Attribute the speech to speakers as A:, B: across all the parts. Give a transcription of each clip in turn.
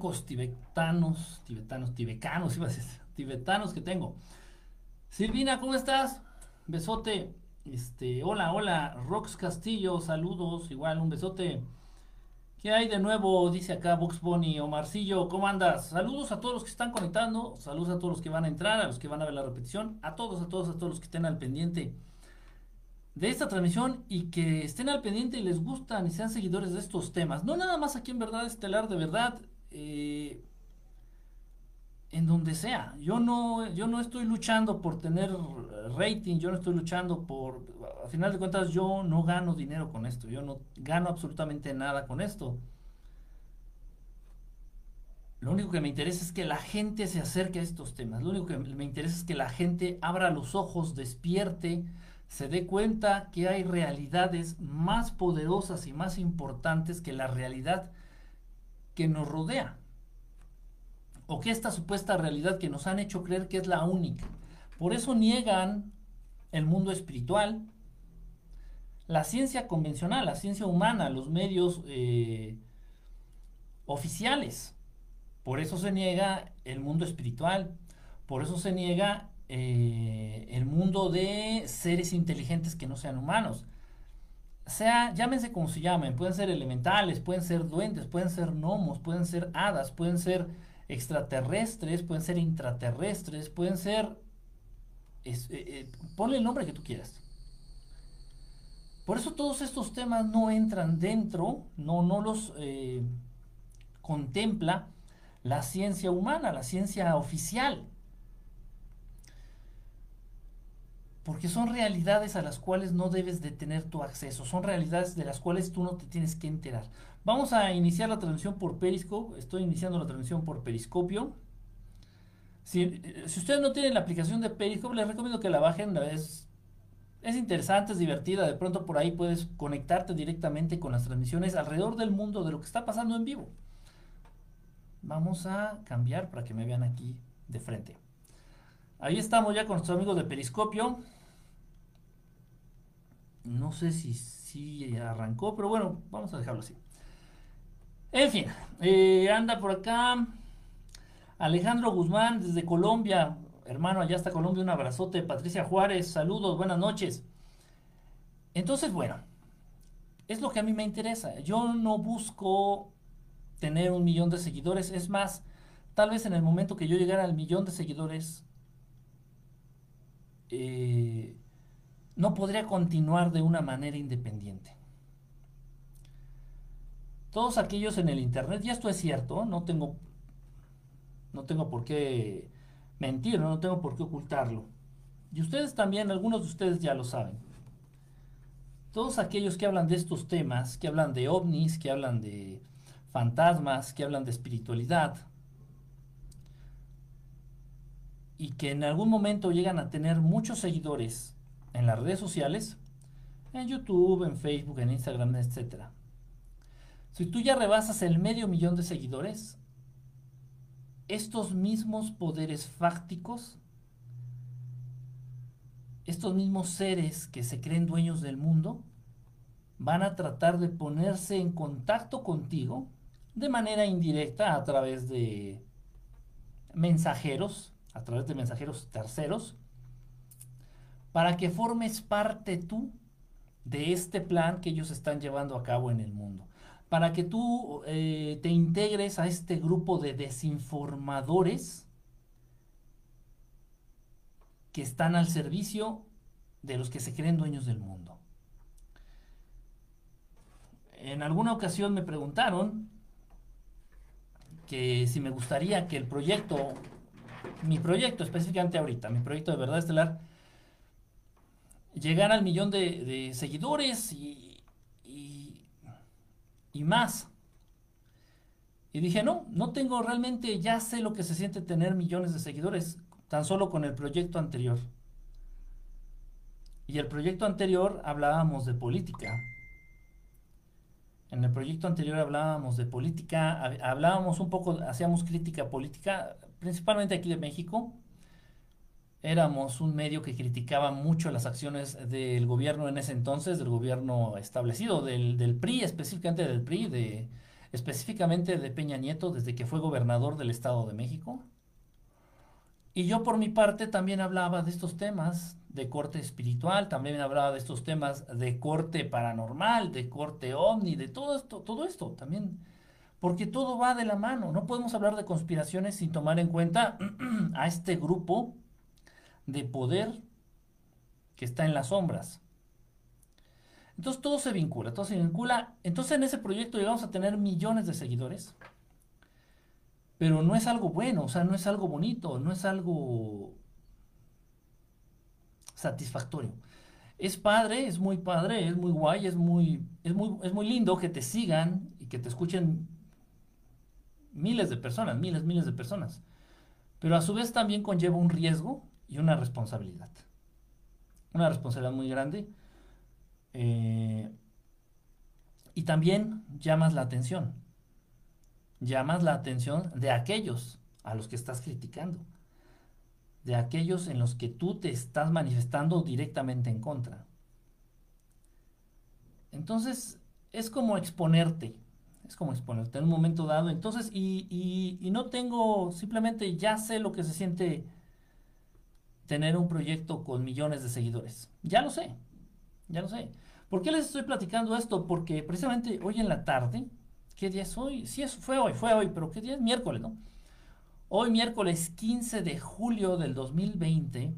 A: cuencos tibetanos, tibetanos, tibecanos, iba a decir, tibetanos que tengo. Silvina, ¿cómo estás? Besote. Este, hola, hola, Rox Castillo, saludos, igual un besote. ¿Qué hay de nuevo? Dice acá Box Bunny o Marcillo, ¿cómo andas? Saludos a todos los que están conectando, saludos a todos los que van a entrar, a los que van a ver la repetición, a todos, a todos, a todos los que estén al pendiente de esta transmisión y que estén al pendiente y les gustan y sean seguidores de estos temas. No nada más aquí en Verdad Estelar, de verdad, eh, en sea. Yo no, yo no estoy luchando por tener rating, yo no estoy luchando por... A final de cuentas yo no gano dinero con esto, yo no gano absolutamente nada con esto. Lo único que me interesa es que la gente se acerque a estos temas. Lo único que me interesa es que la gente abra los ojos, despierte, se dé cuenta que hay realidades más poderosas y más importantes que la realidad que nos rodea. O que esta supuesta realidad que nos han hecho creer que es la única. Por eso niegan el mundo espiritual, la ciencia convencional, la ciencia humana, los medios eh, oficiales. Por eso se niega el mundo espiritual, por eso se niega eh, el mundo de seres inteligentes que no sean humanos. Sea, llámense como se llamen, pueden ser elementales, pueden ser duendes, pueden ser gnomos, pueden ser hadas, pueden ser extraterrestres, pueden ser intraterrestres, pueden ser... Eh, eh, ponle el nombre que tú quieras. Por eso todos estos temas no entran dentro, no, no los contempla la ciencia humana, la ciencia oficial. porque son realidades a las cuales no debes de tener tu acceso, son realidades de las cuales tú no te tienes que enterar. Vamos a iniciar la transmisión por Periscope, estoy iniciando la transmisión por Periscopio. Si, si ustedes no tienen la aplicación de Periscope, les recomiendo que la bajen, es, es interesante, es divertida, de pronto por ahí puedes conectarte directamente con las transmisiones alrededor del mundo de lo que está pasando en vivo. Vamos a cambiar para que me vean aquí de frente. Ahí estamos ya con nuestros amigos de Periscopio. No sé si, si arrancó, pero bueno, vamos a dejarlo así. En fin, eh, anda por acá Alejandro Guzmán desde Colombia. Hermano, allá está Colombia, un abrazote. Patricia Juárez, saludos, buenas noches. Entonces, bueno, es lo que a mí me interesa. Yo no busco tener un millón de seguidores. Es más, tal vez en el momento que yo llegara al millón de seguidores, eh, no podría continuar de una manera independiente. Todos aquellos en el internet, y esto es cierto, no tengo, no tengo por qué mentir, no tengo por qué ocultarlo. Y ustedes también, algunos de ustedes ya lo saben. Todos aquellos que hablan de estos temas, que hablan de ovnis, que hablan de fantasmas, que hablan de espiritualidad, y que en algún momento llegan a tener muchos seguidores en las redes sociales, en YouTube, en Facebook, en Instagram, etc. Si tú ya rebasas el medio millón de seguidores, estos mismos poderes fácticos, estos mismos seres que se creen dueños del mundo, van a tratar de ponerse en contacto contigo de manera indirecta a través de mensajeros a través de mensajeros terceros, para que formes parte tú de este plan que ellos están llevando a cabo en el mundo. Para que tú eh, te integres a este grupo de desinformadores que están al servicio de los que se creen dueños del mundo. En alguna ocasión me preguntaron que si me gustaría que el proyecto mi proyecto, específicamente ahorita, mi proyecto de verdad estelar, llegar al millón de, seguidores y, y, más. Y dije, no, no tengo realmente, ya sé lo que se siente tener millones de seguidores, tan solo con el proyecto anterior. Y el proyecto anterior hablábamos de política. En el proyecto anterior hablábamos de política, hablábamos un poco, hacíamos crítica política, principalmente aquí de México. Éramos un medio que criticaba mucho las acciones del gobierno en ese entonces, del gobierno establecido, del, PRI, específicamente del PRI, de específicamente de Peña Nieto desde que fue gobernador del Estado de México. Y yo por mi parte también hablaba de estos temas de corte espiritual, también hablaba de estos temas de corte paranormal, de corte ovni, de todo esto, todo esto también, porque todo va de la mano. No podemos hablar de conspiraciones sin tomar en cuenta a este grupo de poder que está en las sombras. Entonces todo se vincula, todo se vincula. Entonces en ese proyecto llegamos a tener millones de seguidores, pero no es algo bueno, o sea, no es algo bonito, no es algo satisfactorio. Es padre, es muy padre, es muy guay, es muy, es muy, es muy lindo que te sigan y que te escuchen miles de personas, miles, miles de personas. Pero a su vez también conlleva un riesgo y una responsabilidad una responsabilidad muy grande. Eh, y también llamas la atención. Llamas la atención de aquellos a los que estás criticando. De aquellos en los que tú te estás manifestando directamente en contra. Entonces, es como exponerte. Es como exponerte en un momento dado. Entonces, y, y no tengo, simplemente ya sé lo que se siente tener un proyecto con millones de seguidores. Ya lo sé, ya lo sé. ¿Por qué les estoy platicando esto? Porque precisamente hoy en la tarde, ¿qué día es hoy? Sí, fue hoy, fue hoy, pero ¿qué día es? Miércoles, ¿no? Hoy miércoles 15 de julio del 2020,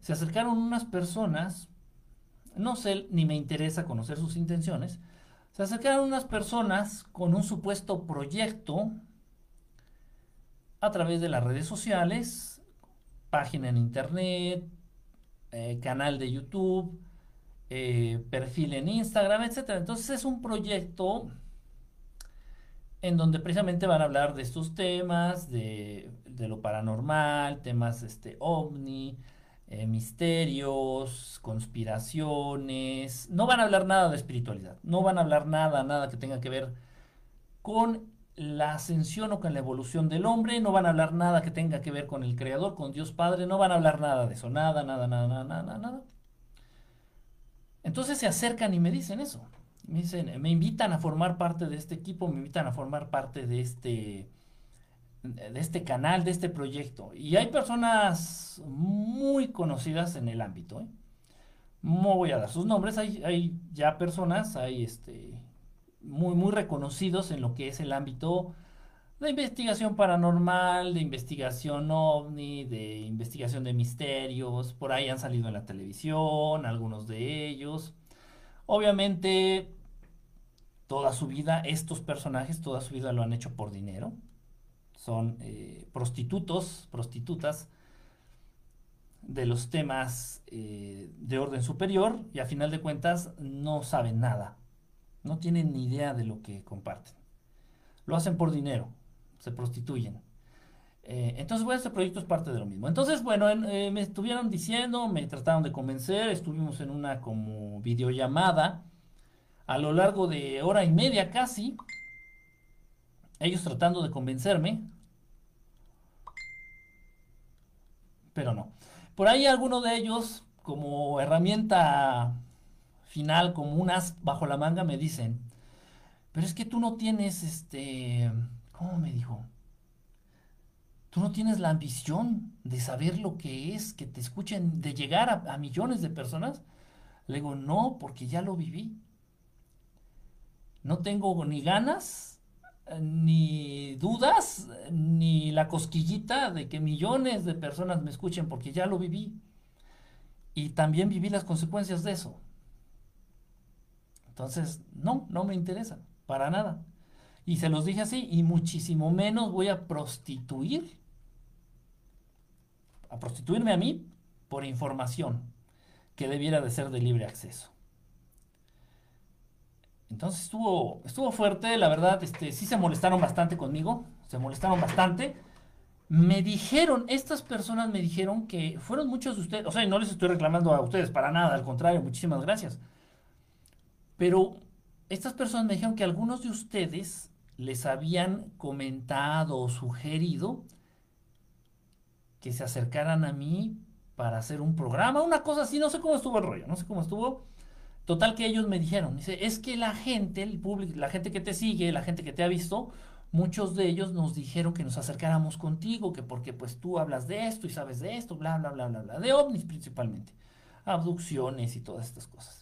A: se acercaron unas personas, no sé, ni me interesa conocer sus intenciones, se acercaron unas personas con un supuesto proyecto a través de las redes sociales, página en internet, eh, canal de YouTube, eh, perfil en Instagram, etc. Entonces es un proyecto en donde precisamente van a hablar de estos temas, de, lo paranormal, temas este, ovni, eh, misterios, conspiraciones. No van a hablar nada de espiritualidad, no van a hablar nada, nada que tenga que ver con la ascensión o con la evolución del hombre, no van a hablar nada que tenga que ver con el Creador, con Dios Padre, no van a hablar nada de eso, nada, nada, nada, nada, nada, nada. Entonces se acercan y me dicen eso. Me dicen, me invitan a formar parte de este equipo, me invitan a formar parte de este de este canal, de este proyecto. Y hay personas muy conocidas en el ámbito. ¿eh? No voy a dar sus nombres, hay, hay ya personas, hay este, muy, muy reconocidos en lo que es el ámbito de investigación paranormal, de investigación ovni, de investigación de misterios. Por ahí han salido en la televisión, algunos de ellos. Obviamente, toda su vida, estos personajes, toda su vida lo han hecho por dinero. Son eh, prostitutos, prostitutas de los temas eh, de orden superior y a final de cuentas no saben nada no tienen ni idea de lo que comparten. Lo hacen por dinero, se prostituyen. Eh, entonces, bueno, este proyecto es parte de lo mismo. Entonces, bueno, eh, me estuvieron diciendo, me trataron de convencer, estuvimos en una como videollamada a lo largo de hora y media casi, ellos tratando de convencerme, pero no. Por ahí alguno de ellos, como herramienta final como un as bajo la manga me dicen, pero es que tú no tienes este, ¿cómo me dijo? Tú no tienes la ambición de saber lo que es, que te escuchen, de llegar a, a millones de personas. Le digo, no, porque ya lo viví. No tengo ni ganas, ni dudas, ni la cosquillita de que millones de personas me escuchen, porque ya lo viví. Y también viví las consecuencias de eso. Entonces, no, no me interesa, para nada. Y se los dije así, y muchísimo menos voy a prostituir, a prostituirme a mí por información que debiera de ser de libre acceso. Entonces estuvo, estuvo fuerte, la verdad, este, sí se molestaron bastante conmigo, se molestaron bastante. Me dijeron, estas personas me dijeron que fueron muchos de ustedes, o sea, no les estoy reclamando a ustedes para nada, al contrario, muchísimas gracias pero estas personas me dijeron que algunos de ustedes les habían comentado o sugerido que se acercaran a mí para hacer un programa, una cosa así, no sé cómo estuvo el rollo, no sé cómo estuvo, Total que ellos me dijeron, dice, es que la gente, el público, la gente que te sigue, la gente que te ha visto, muchos de ellos nos dijeron que nos acercáramos contigo, que porque pues tú hablas de esto y sabes de esto, bla, bla, bla, bla, bla, de ovnis principalmente, abducciones y todas estas cosas.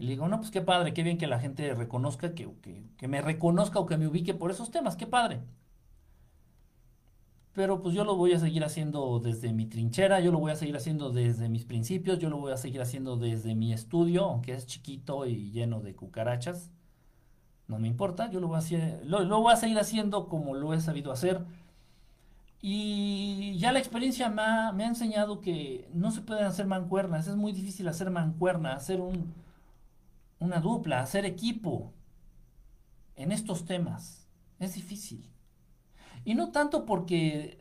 A: Y le digo, no, pues qué padre, qué bien que la gente reconozca, que, que, me reconozca o que me ubique por esos temas, qué padre pero pues yo lo voy a seguir haciendo desde mi trinchera, yo lo voy a seguir haciendo desde mis principios, yo lo voy a seguir haciendo desde mi estudio, aunque es chiquito y lleno de cucarachas. No me importa, yo lo voy a, hacer, lo, voy a seguir haciendo como lo he sabido hacer. Y ya la experiencia me ha, me ha, enseñado que no se pueden hacer mancuernas, es muy difícil hacer mancuerna, hacer un, una dupla, hacer equipo en estos temas. Es difícil. Y no tanto porque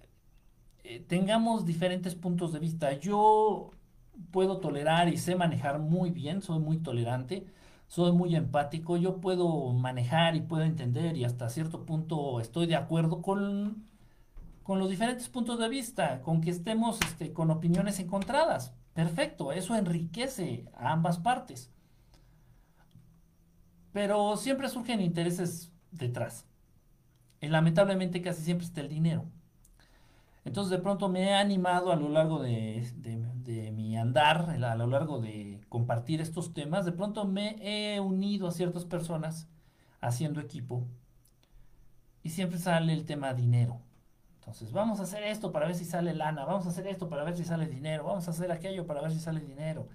A: eh, tengamos diferentes puntos de vista. Yo puedo tolerar y sé manejar muy bien, soy muy tolerante, soy muy empático, yo puedo manejar y puedo entender y hasta cierto punto estoy de acuerdo con, con los diferentes puntos de vista, con que estemos este, con opiniones encontradas. Perfecto, eso enriquece a ambas partes. Pero siempre surgen intereses detrás lamentablemente casi siempre está el dinero. Entonces de pronto me he animado a lo largo de, mi andar, a lo largo de compartir estos temas, de pronto me he unido a ciertas personas haciendo equipo y siempre sale el tema dinero. Entonces vamos a hacer esto para ver si sale lana, vamos a hacer esto para ver si sale dinero, vamos a hacer aquello para ver si sale dinero.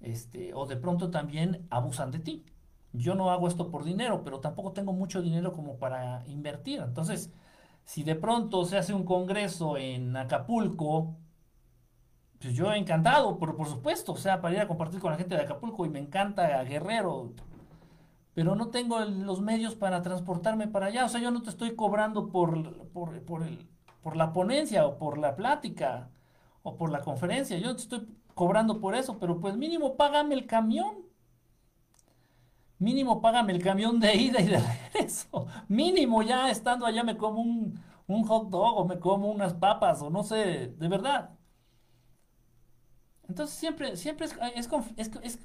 A: Este, o de pronto también abusan de ti yo no hago esto por dinero, pero tampoco tengo mucho dinero como para invertir. Entonces, si de pronto se hace un congreso en Acapulco, pues yo encantado, por, por supuesto, o sea, para ir a compartir con la gente de Acapulco y me encanta Guerrero, pero no tengo los medios para transportarme para allá, o sea, yo no te estoy cobrando por, por, por, el, por la ponencia o por la plática o por la conferencia, yo no te estoy cobrando por eso, pero pues mínimo págame el camión mínimo págame el camión de ida y de regreso. Mínimo ya estando allá me como un, hot dog o me como unas papas o no sé, de verdad. Entonces siempre, siempre es, es,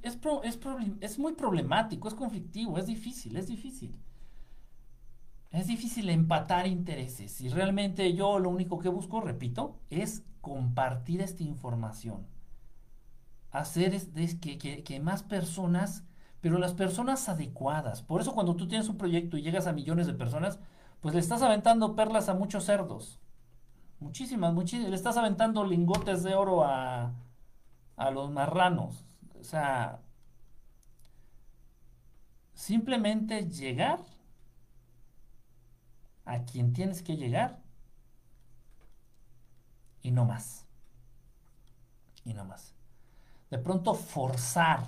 A: es, muy problemático, es conflictivo, es difícil, es difícil. Es difícil empatar intereses y realmente yo lo único que busco, repito, es compartir esta información. Hacer es, que, que, que más personas pero las personas adecuadas. Por eso cuando tú tienes un proyecto y llegas a millones de personas, pues le estás aventando perlas a muchos cerdos. Muchísimas, muchísimas. Le estás aventando lingotes de oro a, a los marranos. O sea, simplemente llegar a quien tienes que llegar y no más. Y no más. De pronto forzar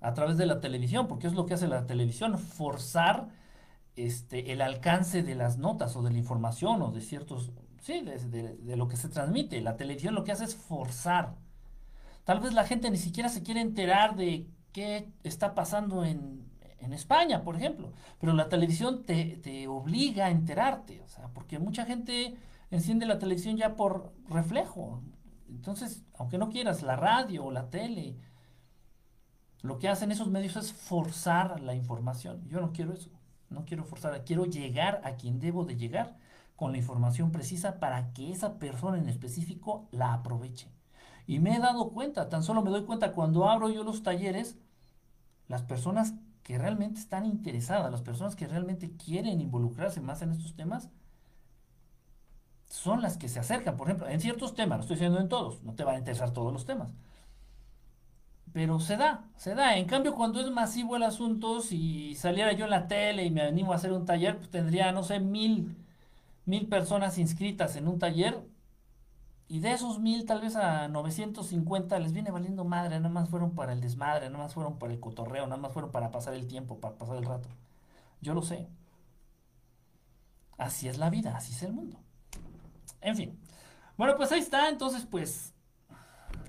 A: a través de la televisión, porque es lo que hace la televisión, forzar este, el alcance de las notas o de la información o de ciertos, sí, de, lo que se transmite. La televisión lo que hace es forzar. Tal vez la gente ni siquiera se quiere enterar de qué está pasando en, en España, por ejemplo, pero la televisión te, te obliga a enterarte, o sea, porque mucha gente enciende la televisión ya por reflejo. Entonces, aunque no quieras, la radio o la tele, lo que hacen esos medios es forzar la información. Yo no quiero eso. No quiero forzar, quiero llegar a quien debo de llegar con la información precisa para que esa persona en específico la aproveche. Y me he dado cuenta, tan solo me doy cuenta cuando abro yo los talleres, las personas que realmente están interesadas, las personas que realmente quieren involucrarse más en estos temas, son las que se acercan. Por ejemplo, en ciertos temas, no estoy diciendo en todos, no te van a interesar todos los temas pero se da, se da. En cambio, cuando es masivo el asunto, si saliera yo en la tele y me animo a hacer un taller, pues tendría, no sé, mil, mil personas inscritas en un taller. Y de esos mil, tal vez a 950 les viene valiendo madre, nada más fueron para el desmadre, nada más fueron para el cotorreo, nada más fueron para pasar el tiempo, para pasar el rato. Yo lo sé. Así es la vida, así es el mundo. En fin. Bueno, pues ahí está, entonces pues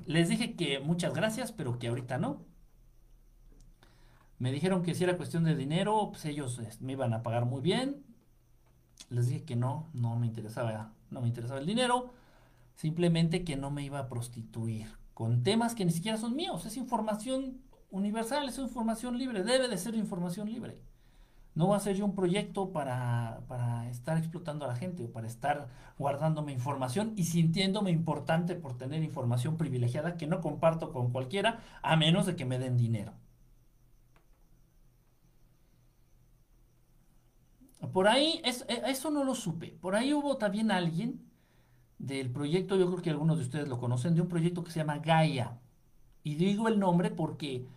A: les dije que muchas gracias, pero que ahorita no. Me dijeron que si era cuestión de dinero, pues ellos me iban a pagar muy bien. Les dije que no, no me interesaba, no me interesaba el dinero. Simplemente que no me iba a prostituir con temas que ni siquiera son míos, es información universal, es información libre, debe de ser información libre. No va a ser yo un proyecto para, para, estar explotando a la gente o para estar guardándome información y sintiéndome importante por tener información privilegiada que no comparto con cualquiera a menos de que me den dinero. Por ahí, e, eso no lo supe. Por ahí hubo también alguien del proyecto, yo creo que algunos de ustedes lo conocen, de un proyecto que se llama Gaia. Y digo el nombre porque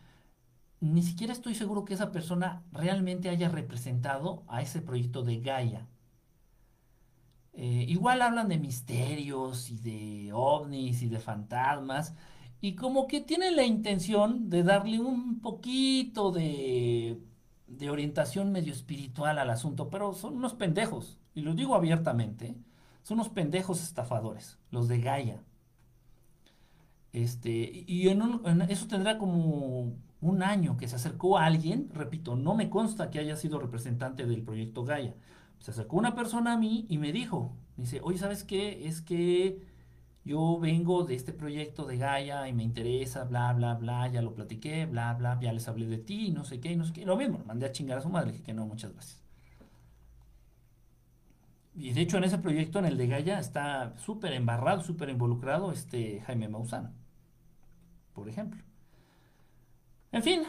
A: ni siquiera estoy seguro que esa persona realmente haya representado a ese proyecto de Gaia. Eh, igual hablan de misterios y de ovnis y de fantasmas y como que tienen la intención de darle un poquito de, de orientación medio espiritual al asunto, pero son unos pendejos, y lo digo abiertamente, son unos pendejos estafadores, los de Gaia. Este, y eso tendrá como un año que se acercó a alguien, repito, no me consta que haya sido representante del proyecto Gaia. Se acercó una persona a mí y me dijo, dice, oye, ¿sabes qué? Es que yo vengo de este proyecto de Gaia y me interesa, bla, bla, bla, ya lo platiqué, bla, bla, ya les hablé de ti, no sé qué, no sé qué. Lo mismo, mandé a chingar a su madre, dije que no, muchas gracias. Y de hecho en ese proyecto, en el de Gaia, está súper embarrado, súper involucrado este Jaime Maussan, por ejemplo. En fin,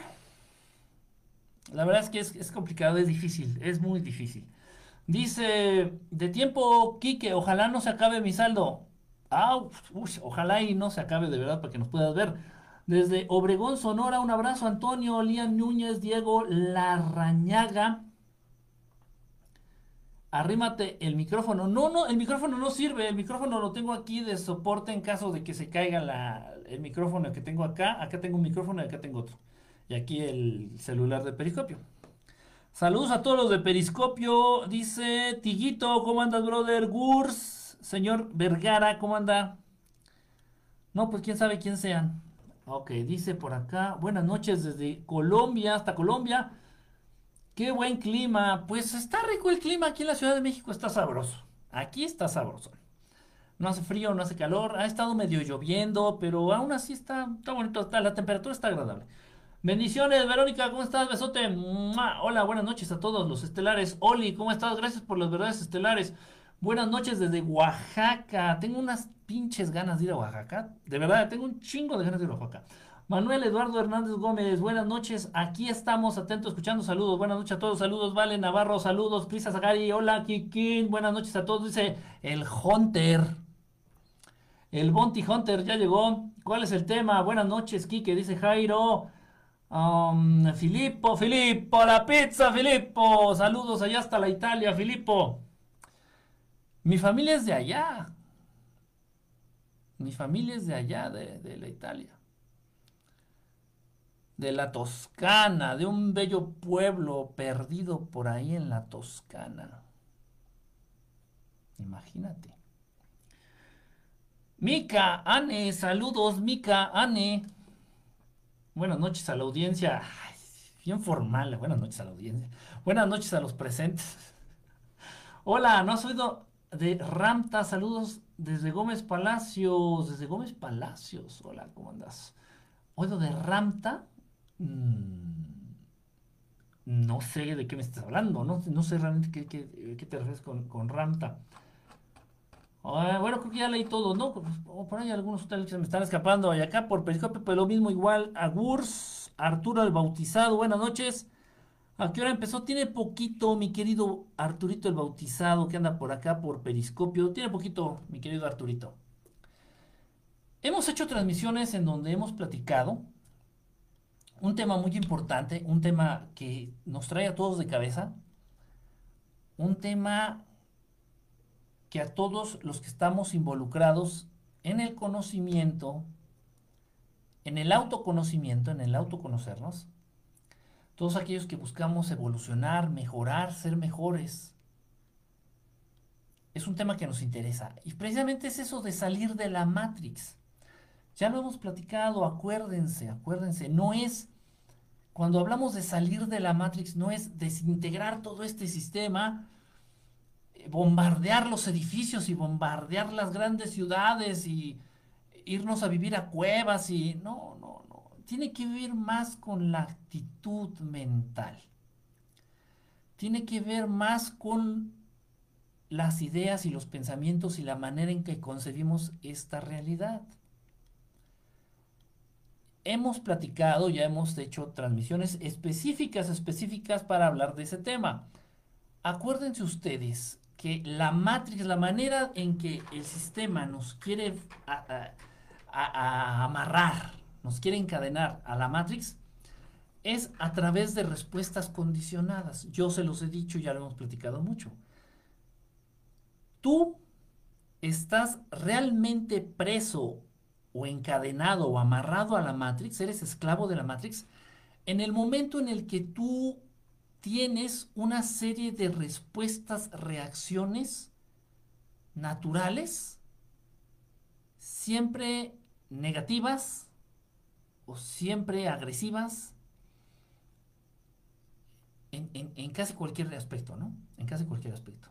A: la verdad es que es, complicado, es difícil, es muy difícil. Dice, de tiempo, Quique, ojalá no se acabe mi saldo. Ah, ojalá y no se acabe de verdad para que nos puedas ver. Desde Obregón, Sonora, un abrazo, Antonio, Lian Núñez, Diego Larrañaga. Arrímate el micrófono. No, no, el micrófono no sirve. El micrófono lo tengo aquí de soporte en caso de que se caiga el micrófono que tengo acá. Acá tengo un micrófono y acá tengo otro y aquí el celular de Periscopio. Saludos a todos los de Periscopio. Dice Tiguito, ¿cómo andas, brother? Gurs, señor Vergara, ¿cómo anda? No, pues quién sabe quién sean. Ok, dice por acá, buenas noches desde Colombia hasta Colombia. Qué buen clima. Pues está rico el clima aquí en la Ciudad de México, está sabroso. Aquí está sabroso. No hace frío, no hace calor. Ha estado medio lloviendo, pero aún así está, está bonito. la temperatura está agradable. Bendiciones, Verónica, ¿cómo estás? Besote. Hola, buenas noches a todos los estelares. Oli, ¿cómo estás? Gracias por las verdades estelares. Buenas noches desde Oaxaca. Tengo unas pinches ganas de ir a Oaxaca. De verdad, tengo un chingo de ganas de ir a Oaxaca. Manuel Eduardo Hernández Gómez, buenas noches. Aquí estamos atentos, escuchando. Saludos, buenas noches a todos. Saludos, Vale Navarro, saludos. Prisa Zagari, hola, Kikín. Buenas noches a todos. Dice el Hunter. El Bonti Hunter ya llegó. ¿Cuál es el tema? Buenas noches, Kike, dice Jairo. Um, Filippo, Filippo, la pizza, Filippo. Saludos allá hasta la Italia, Filippo. Mi familia es de allá. Mi familia es de allá, de, de la Italia. De la Toscana, de un bello pueblo perdido por ahí en la Toscana. Imagínate. Mica, Ane, saludos, Mica, Ane. Buenas noches a la audiencia. bien formal, buenas noches a la audiencia. Buenas noches a los presentes. Hola, ¿no has oído de Ramta? Saludos desde Gómez Palacios. Desde Gómez Palacios. Hola, ¿cómo andas? ¿Oído de Ramta? Mm, no sé de qué me estás hablando. No, no sé realmente qué, qué, te refieres con, con Ramta. Bueno, creo que ya leí todo, ¿no? Por ahí algunos que me están escapando. Y acá por Periscopio, pues lo mismo igual. A Gurs, Arturo el Bautizado, buenas noches. ¿A qué hora empezó? Tiene poquito, mi querido Arturito el Bautizado, que anda por acá por Periscopio. Tiene poquito, mi querido Arturito. Hemos hecho transmisiones en donde hemos platicado un tema muy importante, un tema que nos trae a todos de cabeza, un tema que a todos los que estamos involucrados en el conocimiento, en el autoconocimiento, en el autoconocernos, todos aquellos que buscamos evolucionar, mejorar, ser mejores, es un tema que nos interesa. Y precisamente es eso de salir de la Matrix. Ya lo hemos platicado, acuérdense, acuérdense, no es, cuando hablamos de salir de la Matrix, no es desintegrar todo este sistema, bombardear los edificios y bombardear las grandes ciudades y irnos a vivir a cuevas y no, no, no. Tiene que ver más con la actitud mental. Tiene que ver más con las ideas y los pensamientos y la manera en que concebimos esta realidad. Hemos platicado, ya hemos hecho transmisiones específicas, específicas para hablar de ese tema. Acuérdense ustedes que la matrix, la manera en que el sistema nos quiere amarrar, nos quiere encadenar a la matrix, es a través de respuestas condicionadas. Yo se los he dicho, ya lo hemos platicado mucho tú estás realmente preso o encadenado o amarrado a la Matrix, eres esclavo de la Matrix, en el momento en el que tú tienes una serie de respuestas, reacciones naturales, siempre negativas o siempre agresivas, en, casi cualquier aspecto, ¿no? En casi cualquier aspecto.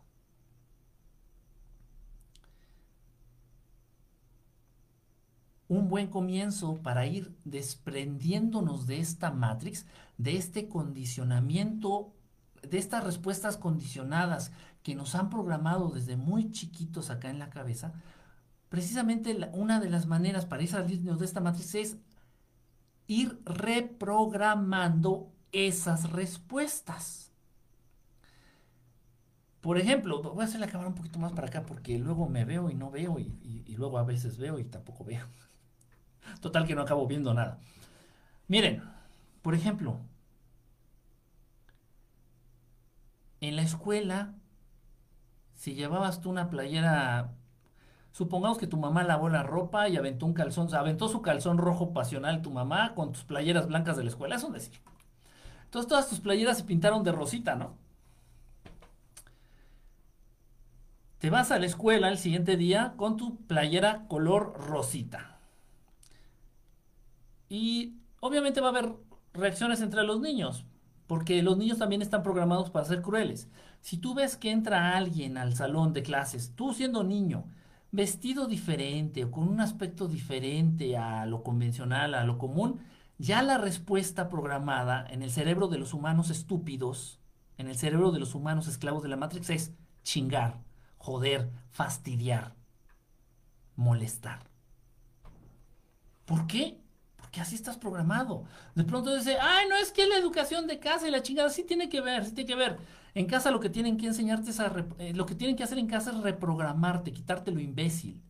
A: un buen comienzo para ir desprendiéndonos de esta matrix, de este condicionamiento, de estas respuestas condicionadas que nos han programado desde muy chiquitos acá en la cabeza. Precisamente una de las maneras para ir salirnos de esta matrix es ir reprogramando esas respuestas. Por ejemplo, voy a hacer la cámara un poquito más para acá porque luego me veo y no veo y luego a veces veo y tampoco veo. Total que no acabo viendo nada. Miren, por ejemplo, en la escuela, si llevabas tú una playera, supongamos que tu mamá lavó la ropa y aventó un calzón, aventó su calzón rojo pasional tu mamá con tus playeras blancas de la escuela, eso es decir. Entonces todas tus playeras se pintaron de rosita, ¿no? Te vas a la escuela el siguiente día con tu playera color rosita. Y obviamente va a haber reacciones entre los niños, porque los niños también están programados para ser crueles. Si tú ves que entra alguien al salón de clases, tú siendo niño, vestido diferente o con un aspecto diferente a lo convencional, a lo común, ya la respuesta programada en el cerebro de los humanos estúpidos, en el cerebro de los humanos esclavos de la Matrix es chingar, joder, fastidiar, molestar. ¿Por qué? Que así estás programado. De pronto dice, ay, no es que la educación de casa y la chingada sí tiene que ver, sí tiene que ver. En casa lo que tienen que enseñarte es a, eh, lo que tienen que hacer en casa es reprogramarte, quitarte lo imbécil,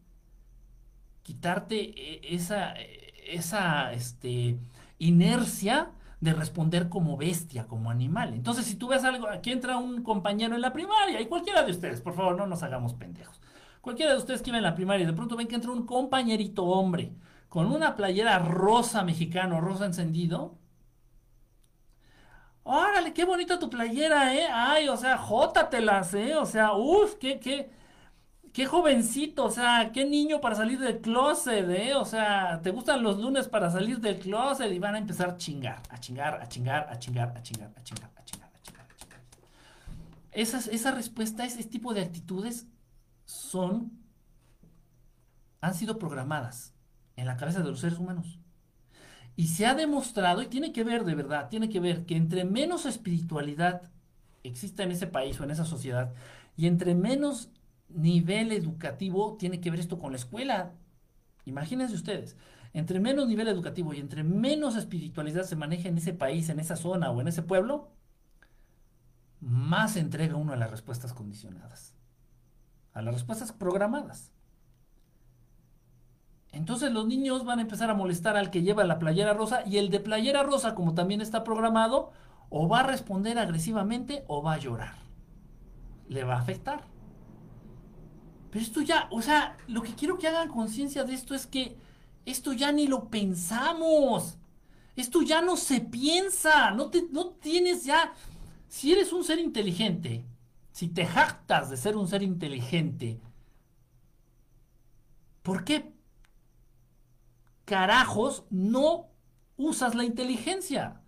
A: quitarte eh, esa, eh, esa, este, inercia de responder como bestia, como animal. Entonces, si tú ves algo, aquí entra un compañero en la primaria, y cualquiera de ustedes, por favor, no nos hagamos pendejos. Cualquiera de ustedes que iba en la primaria de pronto ven que entra un compañerito hombre con una playera rosa mexicano, rosa encendido. Órale, qué bonita tu playera, ¿eh? Ay, o sea, jótatelas, ¿eh? O sea, uff, qué, qué, qué jovencito, o sea, qué niño para salir del closet, ¿eh? O sea, te gustan los lunes para salir del closet y van a empezar a chingar, a chingar, a chingar, a chingar, a chingar, a chingar, a chingar, a chingar. A chingar. Esa respuesta, ese tipo de actitudes son, han sido programadas en la cabeza de los seres humanos. Y se ha demostrado, y tiene que ver de verdad, tiene que ver que entre menos espiritualidad exista en ese país o en esa sociedad, y entre menos nivel educativo, tiene que ver esto con la escuela. Imagínense ustedes, entre menos nivel educativo y entre menos espiritualidad se maneja en ese país, en esa zona o en ese pueblo, más entrega uno a las respuestas condicionadas, a las respuestas programadas. Entonces los niños van a empezar a molestar al que lleva la playera rosa y el de playera rosa, como también está programado, o va a responder agresivamente o va a llorar. Le va a afectar. Pero esto ya, o sea, lo que quiero que hagan conciencia de esto es que esto ya ni lo pensamos. Esto ya no se piensa. No, te, no tienes ya... Si eres un ser inteligente, si te jactas de ser un ser inteligente, ¿por qué carajos no usas la inteligencia?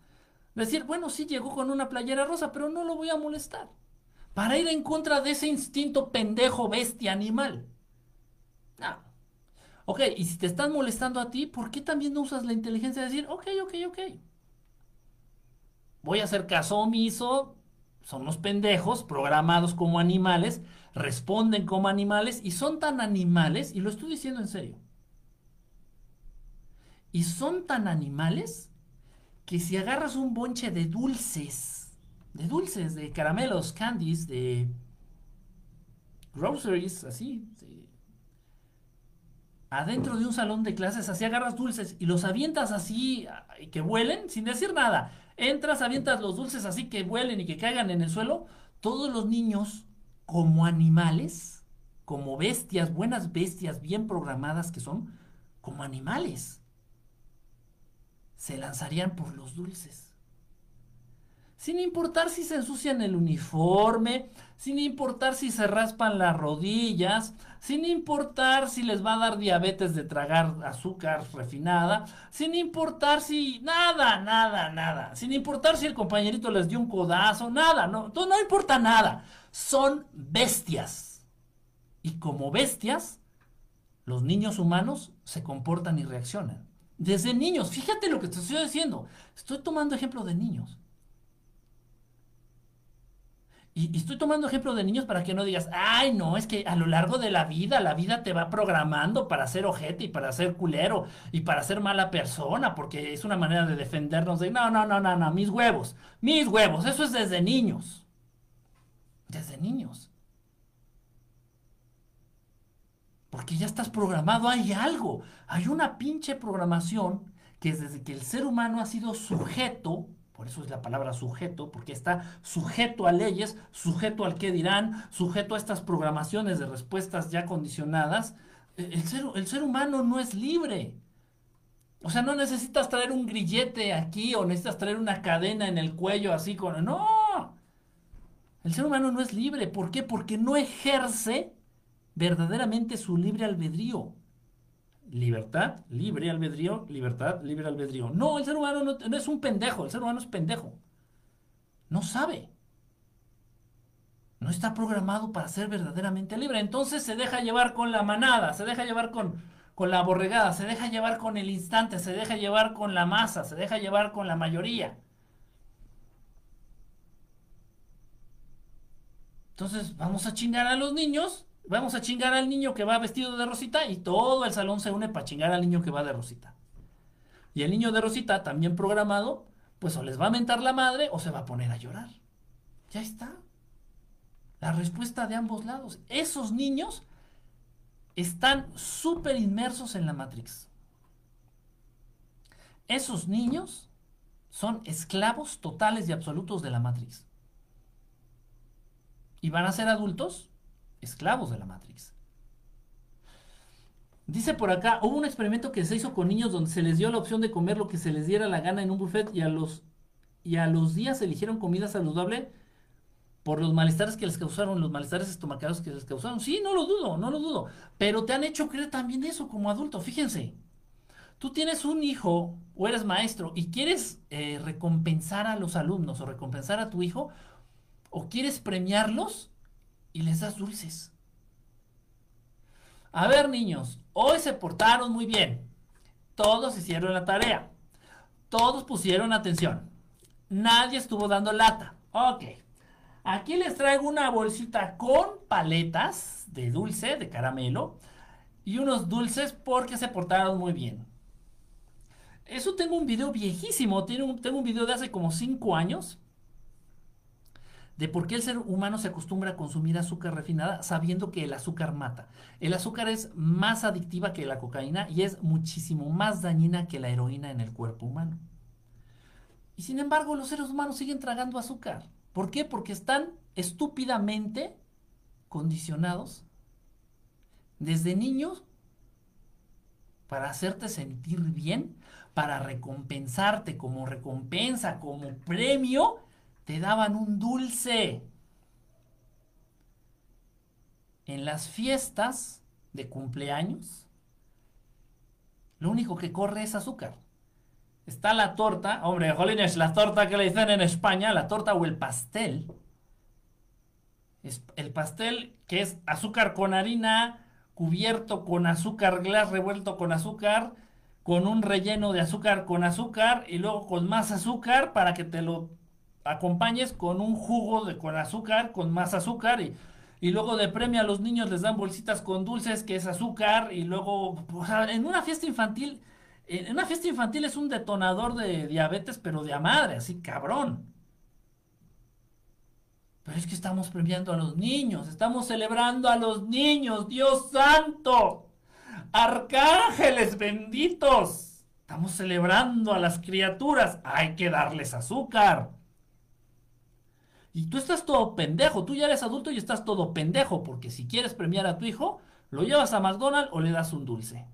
A: Decir, bueno, sí llegó con una playera rosa, pero no lo voy a molestar. Para ir en contra de ese instinto pendejo, bestia, animal. No. Ok, y si te están molestando a ti, ¿por qué también no usas la inteligencia de decir, ok, ok, ok? Voy a hacer caso omiso, son los pendejos programados como animales, responden como animales y son tan animales, y lo estoy diciendo en serio, y son tan animales que si agarras un bonche de dulces, de dulces, de caramelos, candies, de groceries, así, adentro de un salón de clases, así agarras dulces y los avientas así, y que vuelen, sin decir nada. Entras, avientas los dulces así que vuelen y que caigan en el suelo. Todos los niños, como animales, como bestias, buenas bestias, bien programadas que son, como animales, se lanzarían por los dulces sin importar si se ensucian el uniforme, sin importar si se raspan las rodillas, sin importar si les va a dar diabetes de tragar azúcar refinada, sin importar si nada, nada, nada, sin importar si el compañerito les dio un codazo, nada, no, no importa nada, son bestias. Y como bestias, los niños humanos se comportan y reaccionan. Desde niños, fíjate lo que te estoy diciendo, estoy tomando ejemplo de niños. Y, estoy tomando ejemplo de niños para que no digas, ay, no, es que a lo largo de la vida, la vida te va programando para ser ojete y para ser culero y para ser mala persona, porque es una manera de defendernos de, no, no, no, no, no, mis huevos, mis huevos, eso es desde niños. Desde niños. Porque ya estás programado, hay algo, hay una pinche programación que es desde que el ser humano ha sido sujeto por eso es la palabra sujeto, porque está sujeto a leyes, sujeto al que dirán, sujeto a estas programaciones de respuestas ya condicionadas. E, el ser, el ser humano no es libre. O sea, no necesitas traer un grillete aquí o necesitas traer una cadena en el cuello así con... No. El ser humano no es libre. ¿Por qué? Porque no ejerce verdaderamente su libre albedrío libertad, libre albedrío, libertad, libre albedrío. No, el ser humano no, es un pendejo, el ser humano es pendejo. No sabe. No está programado para ser verdaderamente libre. Entonces se deja llevar con la manada, se deja llevar con, con la borregada, se deja llevar con el instante, se deja llevar con la masa, se deja llevar con la mayoría. Entonces vamos a chingar a los niños vamos a chingar al niño que va vestido de rosita y todo el salón se une para chingar al niño que va de rosita. Y el niño de rosita, también programado, pues o les va a mentar la madre o se va a poner a llorar. Ya está. La respuesta de ambos lados. Esos niños están súper inmersos en la Matrix. Esos niños son esclavos totales y absolutos de la Matrix. Y van a ser adultos esclavos de la Matrix. Dice por acá, hubo un experimento que se hizo con niños donde se les dio la opción de comer lo que se les diera la gana en un buffet y a los, y a los días eligieron comida saludable por los malestares que les causaron, los malestares estomacales que les causaron. Sí, no lo dudo, no lo dudo. Pero te han hecho creer también eso como adulto. Fíjense, tú tienes un hijo o eres maestro y quieres eh, recompensar a los alumnos o recompensar a tu hijo o quieres premiarlos y les das dulces. A ver, niños, hoy se portaron muy bien. Todos hicieron la tarea. Todos pusieron atención. Nadie estuvo dando lata. Ok. Aquí les traigo una bolsita con paletas de dulce, de caramelo, y unos dulces porque se portaron muy bien. Eso tengo un video viejísimo, tengo un video de hace como 5 años, de por qué el ser humano se acostumbra a consumir azúcar refinada sabiendo que el azúcar mata. El azúcar es más adictiva que la cocaína y es muchísimo más dañina que la heroína en el cuerpo humano. Y sin embargo, los seres humanos siguen tragando azúcar. ¿Por qué? Porque están estúpidamente condicionados desde niños para hacerte sentir bien, para recompensarte como recompensa, como premio te daban un dulce. En las fiestas de cumpleaños, lo único que corre es azúcar. Está la torta, hombre, jolines, la torta que le dicen en España, la torta o el pastel. Es el pastel que es azúcar con harina, cubierto con azúcar glass revuelto con azúcar, con un relleno de azúcar con azúcar y luego con más azúcar para que te lo acompañes con un jugo de con azúcar, con más azúcar y, y luego de premio a los niños les dan bolsitas con dulces que es azúcar y luego en una fiesta infantil en una fiesta infantil es un detonador de diabetes pero de a madre, así cabrón. Pero es que estamos premiando a los niños, estamos celebrando a los niños, Dios santo. Arcángeles benditos. Estamos celebrando a las criaturas. Hay que darles azúcar. Y tú estás todo pendejo, tú ya eres adulto y estás todo pendejo, porque si quieres premiar a tu hijo, lo llevas a McDonald's o le das un dulce.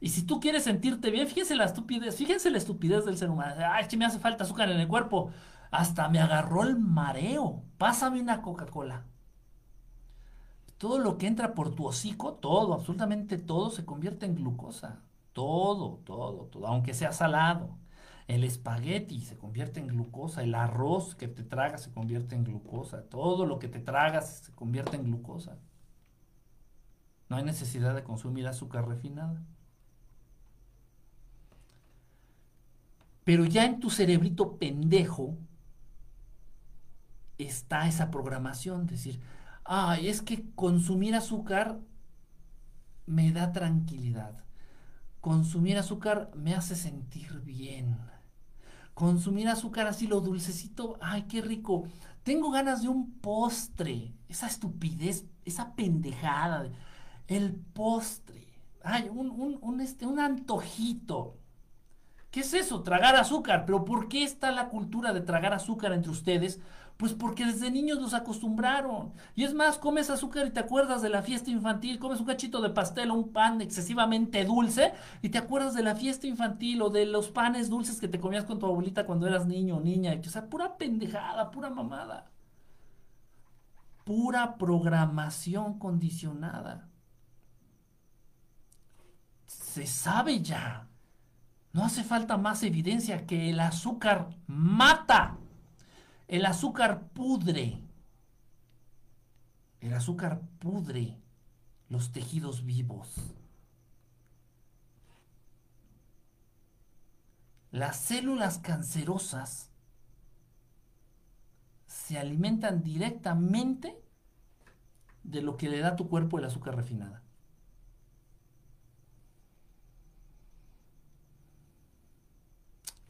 A: Y si tú quieres sentirte bien, fíjense la estupidez, fíjense la estupidez del ser humano. Ay, que me hace falta azúcar en el cuerpo. Hasta me agarró el mareo. Pásame una Coca-Cola. Todo lo que entra por tu hocico, todo, absolutamente todo, se convierte en glucosa. Todo, todo, todo, aunque sea salado. El espagueti se convierte en glucosa, el arroz que te tragas se convierte en glucosa, todo lo que te tragas se convierte en glucosa. No hay necesidad de consumir azúcar refinada. Pero ya en tu cerebrito pendejo está esa programación, decir, ay, es que consumir azúcar me da tranquilidad. Consumir azúcar me hace sentir bien. Consumir azúcar así lo dulcecito, ay, qué rico. Tengo ganas de un postre. Esa estupidez, esa pendejada. El postre. Ay, un, un, este, un antojito. ¿Qué es eso? Tragar azúcar. Pero ¿por qué está la cultura de tragar azúcar entre ustedes? Pues porque desde niños los acostumbraron. Y es más, comes azúcar y te acuerdas de la fiesta infantil, comes un cachito de pastel o un pan excesivamente dulce y te acuerdas de la fiesta infantil o de los panes dulces que te comías con tu abuelita cuando eras niño o niña. O sea, pura pendejada, pura mamada. Pura programación condicionada. Se sabe ya. No hace falta más evidencia que el azúcar mata. El azúcar pudre. El azúcar pudre los tejidos vivos. Las células cancerosas se alimentan directamente de lo que le da a tu cuerpo el azúcar refinada.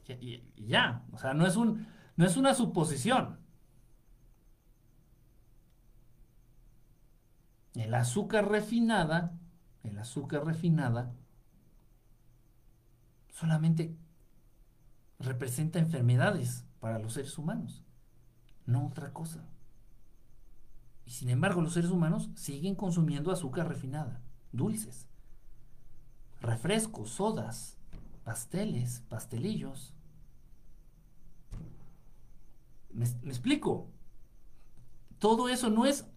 A: Y, ya, o sea, no es un, no es una suposición. El azúcar refinada, el azúcar refinada, solamente representa enfermedades para los seres humanos, no otra cosa. Y sin embargo, los seres humanos siguen consumiendo azúcar refinada, dulces, refrescos, sodas, pasteles, pastelillos. ¿Me, explico? Todo eso no es,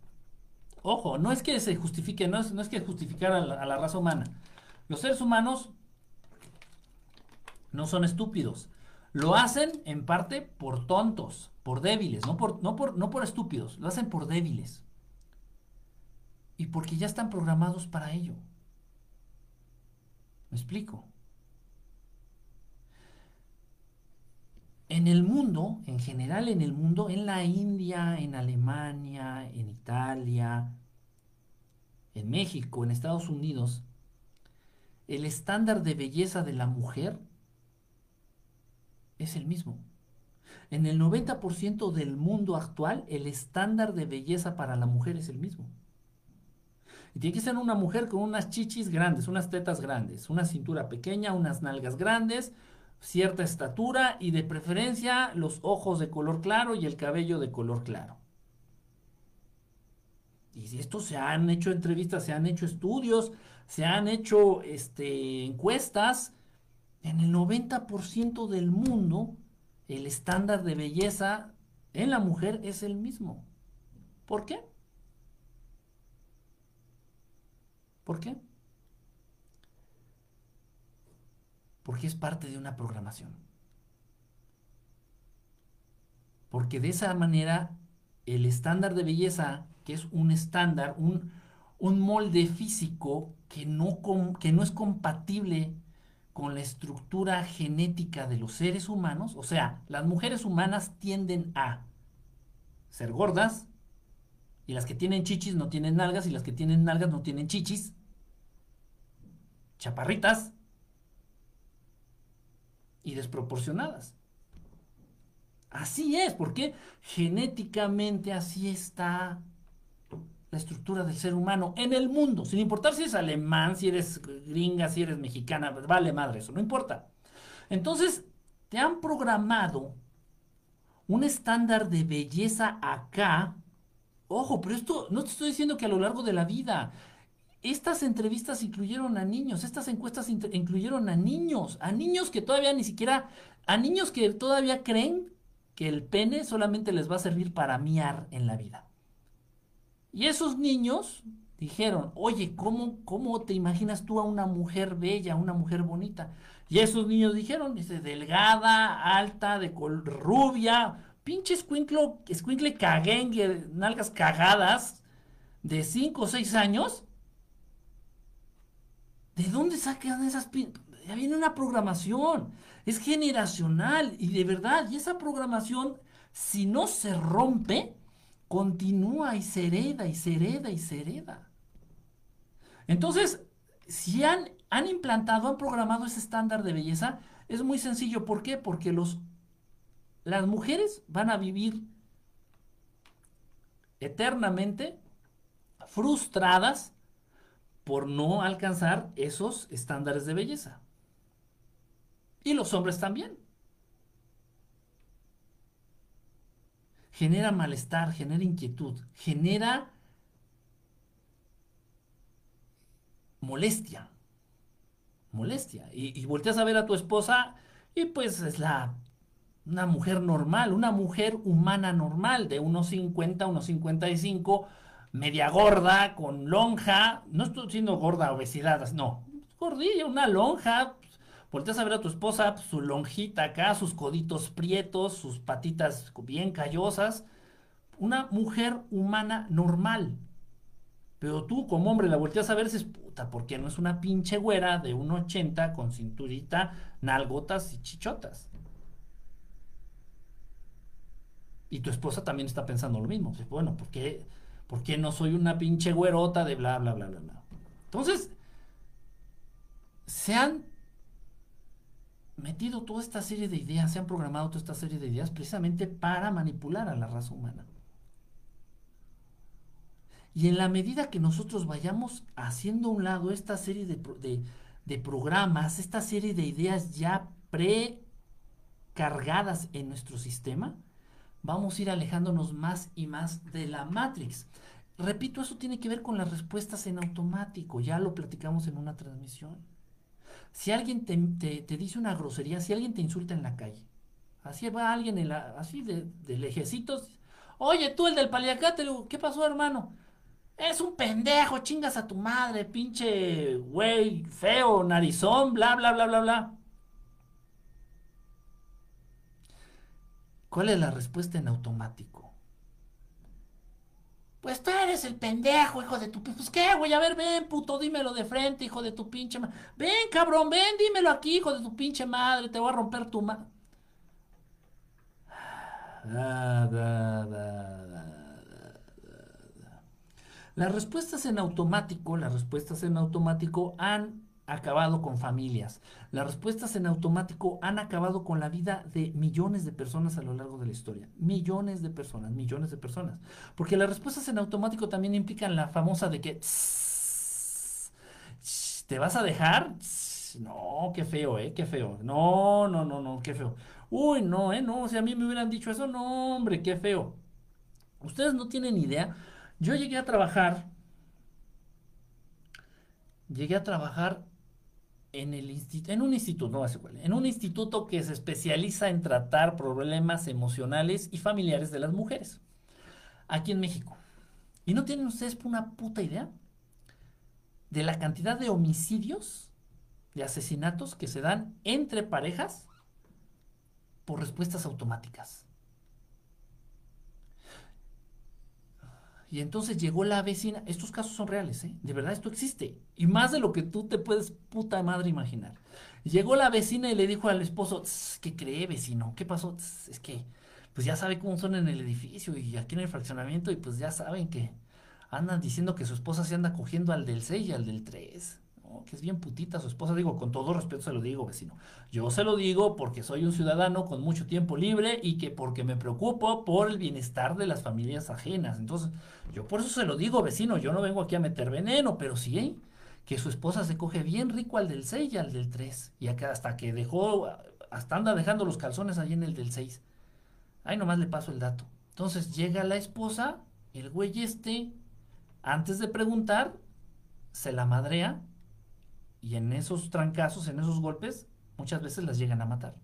A: ojo, no es que se justifique, no es, no es que justificar a la, raza humana. Los seres humanos no son estúpidos. Lo hacen en parte por tontos, por débiles, no por, no por, no por estúpidos, lo hacen por débiles. Y porque ya están programados para ello. ¿Me explico? En el mundo, en general en el mundo, en la India, en Alemania, en Italia, en México, en Estados Unidos, el estándar de belleza de la mujer es el mismo. En el 90% del mundo actual, el estándar de belleza para la mujer es el mismo. Y tiene que ser una mujer con unas chichis grandes, unas tetas grandes, una cintura pequeña, unas nalgas grandes, cierta estatura y de preferencia los ojos de color claro y el cabello de color claro. Y si esto se han hecho entrevistas, se han hecho estudios, se han hecho este, encuestas, en el 90% del mundo el estándar de belleza en la mujer es el mismo. ¿Por qué? ¿Por qué? Porque es parte de una programación. Porque de esa manera el estándar de belleza que es un estándar, un, un molde físico que no, que no es compatible con la estructura genética de los seres humanos. O sea, las mujeres humanas tienden a ser gordas, y las que tienen chichis no tienen nalgas, y las que tienen nalgas no tienen chichis. Chaparritas y desproporcionadas. Así es, porque genéticamente así está la estructura del ser humano en el mundo, sin importar si eres alemán, si eres gringa, si eres mexicana, vale madre eso, no importa. Entonces, te han programado un estándar de belleza acá. Ojo, pero esto no te estoy diciendo que a lo largo de la vida. Estas entrevistas incluyeron a niños, estas encuestas incluyeron a niños, a niños que todavía ni siquiera, a niños que todavía creen que el pene solamente les va a servir para miar en la vida. Y esos niños dijeron, oye, ¿cómo, ¿cómo te imaginas tú a una mujer bella, una mujer bonita? Y esos niños dijeron, dice, delgada, alta, de col rubia, pinche escuincle caguengue, nalgas cagadas, de 5 o 6 años. ¿De dónde sacan esas Ya viene una programación, es generacional y de verdad, y esa programación, si no se rompe, continúa y se hereda y se hereda y se hereda. Entonces, si han, han implantado, han programado ese estándar de belleza, es muy sencillo. ¿Por qué? Porque los, las mujeres van a vivir eternamente frustradas por no alcanzar esos estándares de belleza. Y los hombres también. genera malestar, genera inquietud, genera molestia. Molestia. Y, volteas a ver a tu esposa y pues es la una mujer normal, una mujer humana normal, de unos 50, unos 55, media gorda, con lonja, no estoy diciendo gorda, obesidad, no, gordilla, una lonja, Volteas a ver a tu esposa, pues, su lonjita acá, sus coditos prietos, sus patitas bien callosas. Una mujer humana normal. Pero tú, como hombre, la volteas a ver dices, puta, ¿por qué no es una pinche güera de 1,80 con cinturita, nalgotas y chichotas? Y tu esposa también está pensando lo mismo. bueno, ¿por qué, ¿por qué no soy una pinche güerota de bla, bla, bla, bla, bla? Entonces, se han metido toda esta serie de ideas, se han programado toda esta serie de ideas precisamente para manipular a la raza humana. Y en la medida que nosotros vayamos haciendo a un lado esta serie de, de programas, esta serie de ideas ya precargadas en nuestro sistema, vamos a ir alejándonos más y más de la Matrix. Repito, eso tiene que ver con las respuestas en automático, ya lo platicamos en una transmisión. Si alguien te, dice una grosería, si alguien te insulta en la calle, así va alguien en la, así de, de lejecitos, oye, tú el del paliacate, ¿qué pasó, hermano? Es un pendejo, chingas a tu madre, pinche güey, feo, narizón, bla, bla, bla, bla, bla. ¿Cuál es la respuesta en automático? Pues tú eres el pendejo, hijo de tu... Pues qué, güey, a ver, ven, puto, dímelo de frente, hijo de tu pinche madre. Ven, cabrón, ven, dímelo aquí, hijo de tu pinche madre, te voy a romper tu madre. Las respuestas en automático, las respuestas en automático han acabado con familias. Las respuestas en automático han acabado con la vida de millones de personas a lo largo de la historia. Millones de personas, millones de personas. Porque las respuestas en automático también implican la famosa de que... ¿Te vas a dejar? No, qué feo, ¿eh? Qué feo. No, no, no, no, qué feo. Uy, no, ¿eh? No, si a mí me hubieran dicho eso, no, hombre, qué feo. Ustedes no tienen idea. Yo llegué a trabajar llegué a trabajar en, el en un instituto, no en un instituto que se especializa en tratar problemas emocionales y familiares de las mujeres, aquí en México. ¿Y no tienen ustedes una puta idea de la cantidad de homicidios, de asesinatos que se dan entre parejas por respuestas automáticas? Y entonces llegó la vecina. Estos casos son reales, ¿eh? De verdad, esto existe. Y más de lo que tú te puedes puta madre imaginar. Llegó la vecina y le dijo al esposo, ¿qué cree vecino? ¿Qué pasó? Es que, pues ya sabe cómo son en el edificio y aquí en el fraccionamiento y pues ya saben que andan diciendo que su esposa se anda cogiendo al del 6 y al del 3 que es bien putita su esposa, digo, con todo respeto se lo digo, vecino. Yo se lo digo porque soy un ciudadano con mucho tiempo libre y que porque me preocupo por el bienestar de las familias ajenas. Entonces, yo por eso se lo digo, vecino, yo no vengo aquí a meter veneno, pero sí, ¿eh? que su esposa se coge bien rico al del 6 y al del 3. Y hasta que dejó, hasta anda dejando los calzones ahí en el del 6. Ahí nomás le paso el dato. Entonces llega la esposa, el güey este, antes de preguntar, se la madrea y en esos trancazos, en esos golpes, muchas veces las llegan a matar.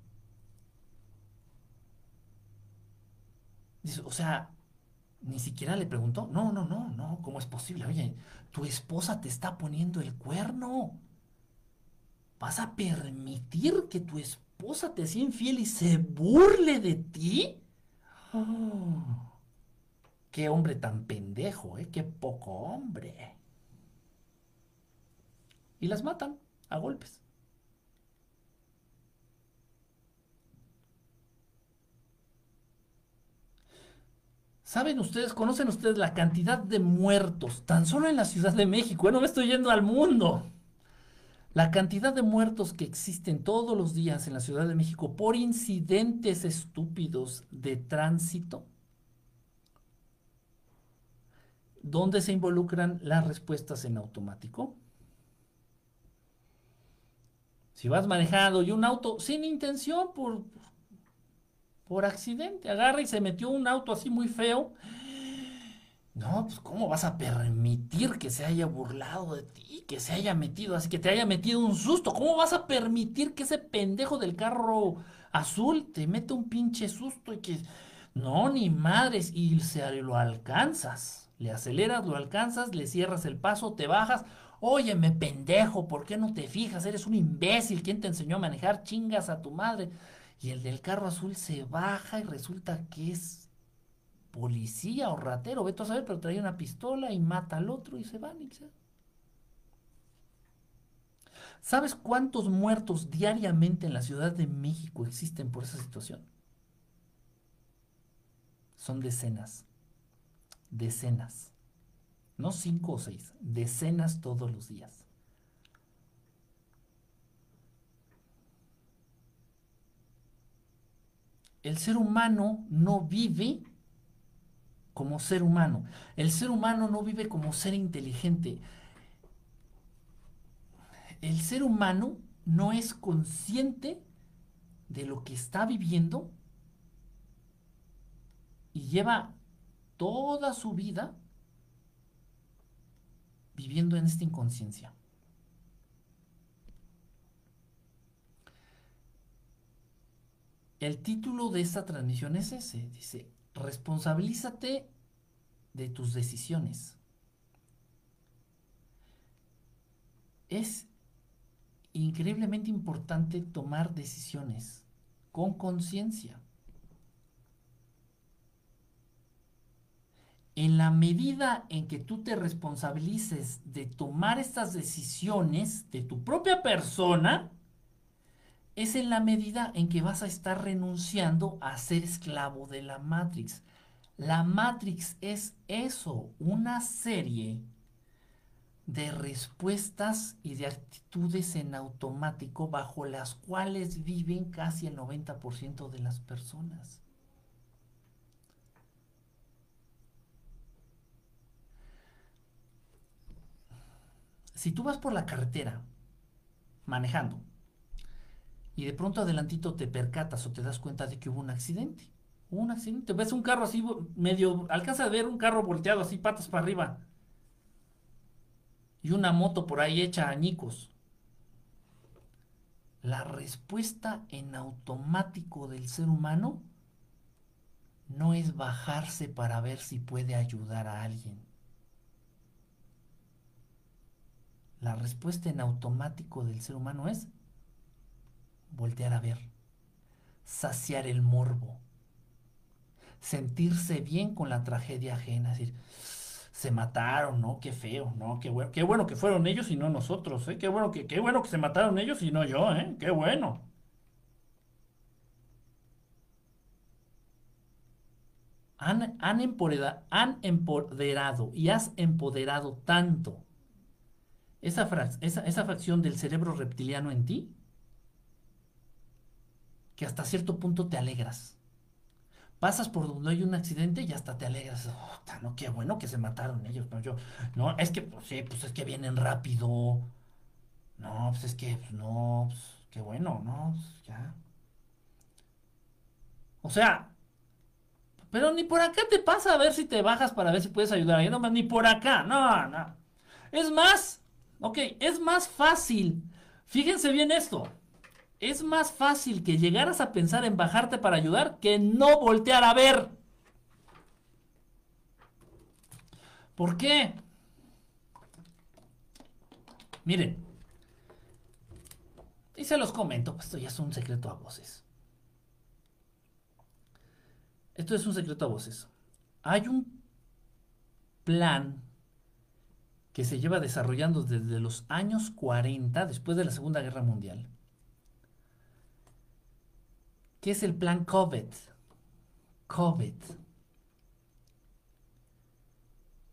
A: O sea, ni siquiera le preguntó. No, no, no, no, ¿cómo es posible? Oye, tu esposa te está poniendo el cuerno. ¿Vas a permitir que tu esposa te sea infiel y se burle de ti? Oh, qué hombre tan pendejo, ¿eh? Qué poco hombre y las matan a golpes. ¿Saben ustedes, conocen ustedes la cantidad de muertos tan solo en la Ciudad de México? no me estoy yendo al mundo. La cantidad de muertos que existen todos los días en la Ciudad de México por incidentes estúpidos de tránsito, donde se involucran las respuestas en automático, si vas manejando y un auto sin intención, por, por accidente, agarra y se metió un auto así muy feo. No, pues ¿cómo vas a permitir que se haya burlado de ti, que se haya metido así, que te haya metido un susto? ¿Cómo vas a permitir que ese pendejo del carro azul te mete un pinche susto y que... No, ni madres, y lo alcanzas. Le aceleras, lo alcanzas, le cierras el paso, te bajas. Óyeme, pendejo, ¿por qué no te fijas? Eres un imbécil. ¿Quién te enseñó a manejar? Chingas a tu madre. Y el del carro azul se baja y resulta que es policía o ratero. Vete a saber, pero trae una pistola y mata al otro y se van y. ¿Sabes cuántos muertos diariamente en la Ciudad de México existen por esa situación? Son decenas. Decenas no cinco o seis, decenas todos los días. El ser humano no vive como ser humano. El ser humano no vive como ser inteligente. El ser humano no es consciente de lo que está viviendo y lleva toda su vida viviendo en esta inconsciencia. El título de esta transmisión es ese, dice, responsabilízate de tus decisiones. Es increíblemente importante tomar decisiones con conciencia. En la medida en que tú te responsabilices de tomar estas decisiones de tu propia persona, es en la medida en que vas a estar renunciando a ser esclavo de la Matrix. La Matrix es eso, una serie de respuestas y de actitudes en automático bajo las cuales viven casi el 90% de las personas. Si tú vas por la carretera manejando y de pronto adelantito te percatas o te das cuenta de que hubo un accidente, un accidente, ves un carro así medio, alcanza a ver un carro volteado así patas para arriba y una moto por ahí hecha añicos. La respuesta en automático del ser humano no es bajarse para ver si puede ayudar a alguien. La respuesta en automático del ser humano es voltear a ver, saciar el morbo, sentirse bien con la tragedia ajena, es decir, se mataron, ¿no? Qué feo, ¿no? Qué bueno, qué bueno que fueron ellos y no nosotros, ¿eh? Qué bueno que, qué bueno que se mataron ellos y no yo, ¿eh? Qué bueno. Han, han, empoderado, han empoderado y has empoderado tanto esa, esa, esa fracción del cerebro reptiliano en ti que hasta cierto punto te alegras. Pasas por donde hay un accidente y hasta te alegras. Oh, no, qué bueno que se mataron ellos. Yo, no, es que, pues sí, pues es que vienen rápido. No, pues es que, pues, no, pues, qué bueno, no, ya. O sea, pero ni por acá te pasa a ver si te bajas para ver si puedes ayudar. No, ni por acá, no, no. Es más, ok, es más fácil. Fíjense bien esto es más fácil que llegaras a pensar en bajarte para ayudar que no voltear a ver. ¿Por qué? Miren, y se los comento, esto ya es un secreto a voces. Esto es un secreto a voces. Hay un plan que se lleva desarrollando desde los años 40, después de la Segunda Guerra Mundial, ¿Qué es el plan COVID? COVID.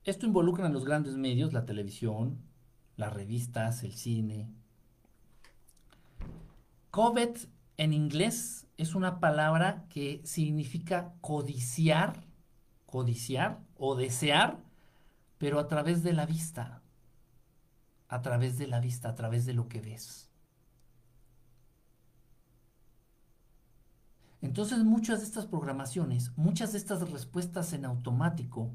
A: Esto involucra a los grandes medios, la televisión, las revistas, el cine. COVID en inglés es una palabra que significa codiciar, codiciar o desear, pero a través de la vista, a través de la vista, a través de lo que ves. Entonces muchas de estas programaciones, muchas de estas respuestas en automático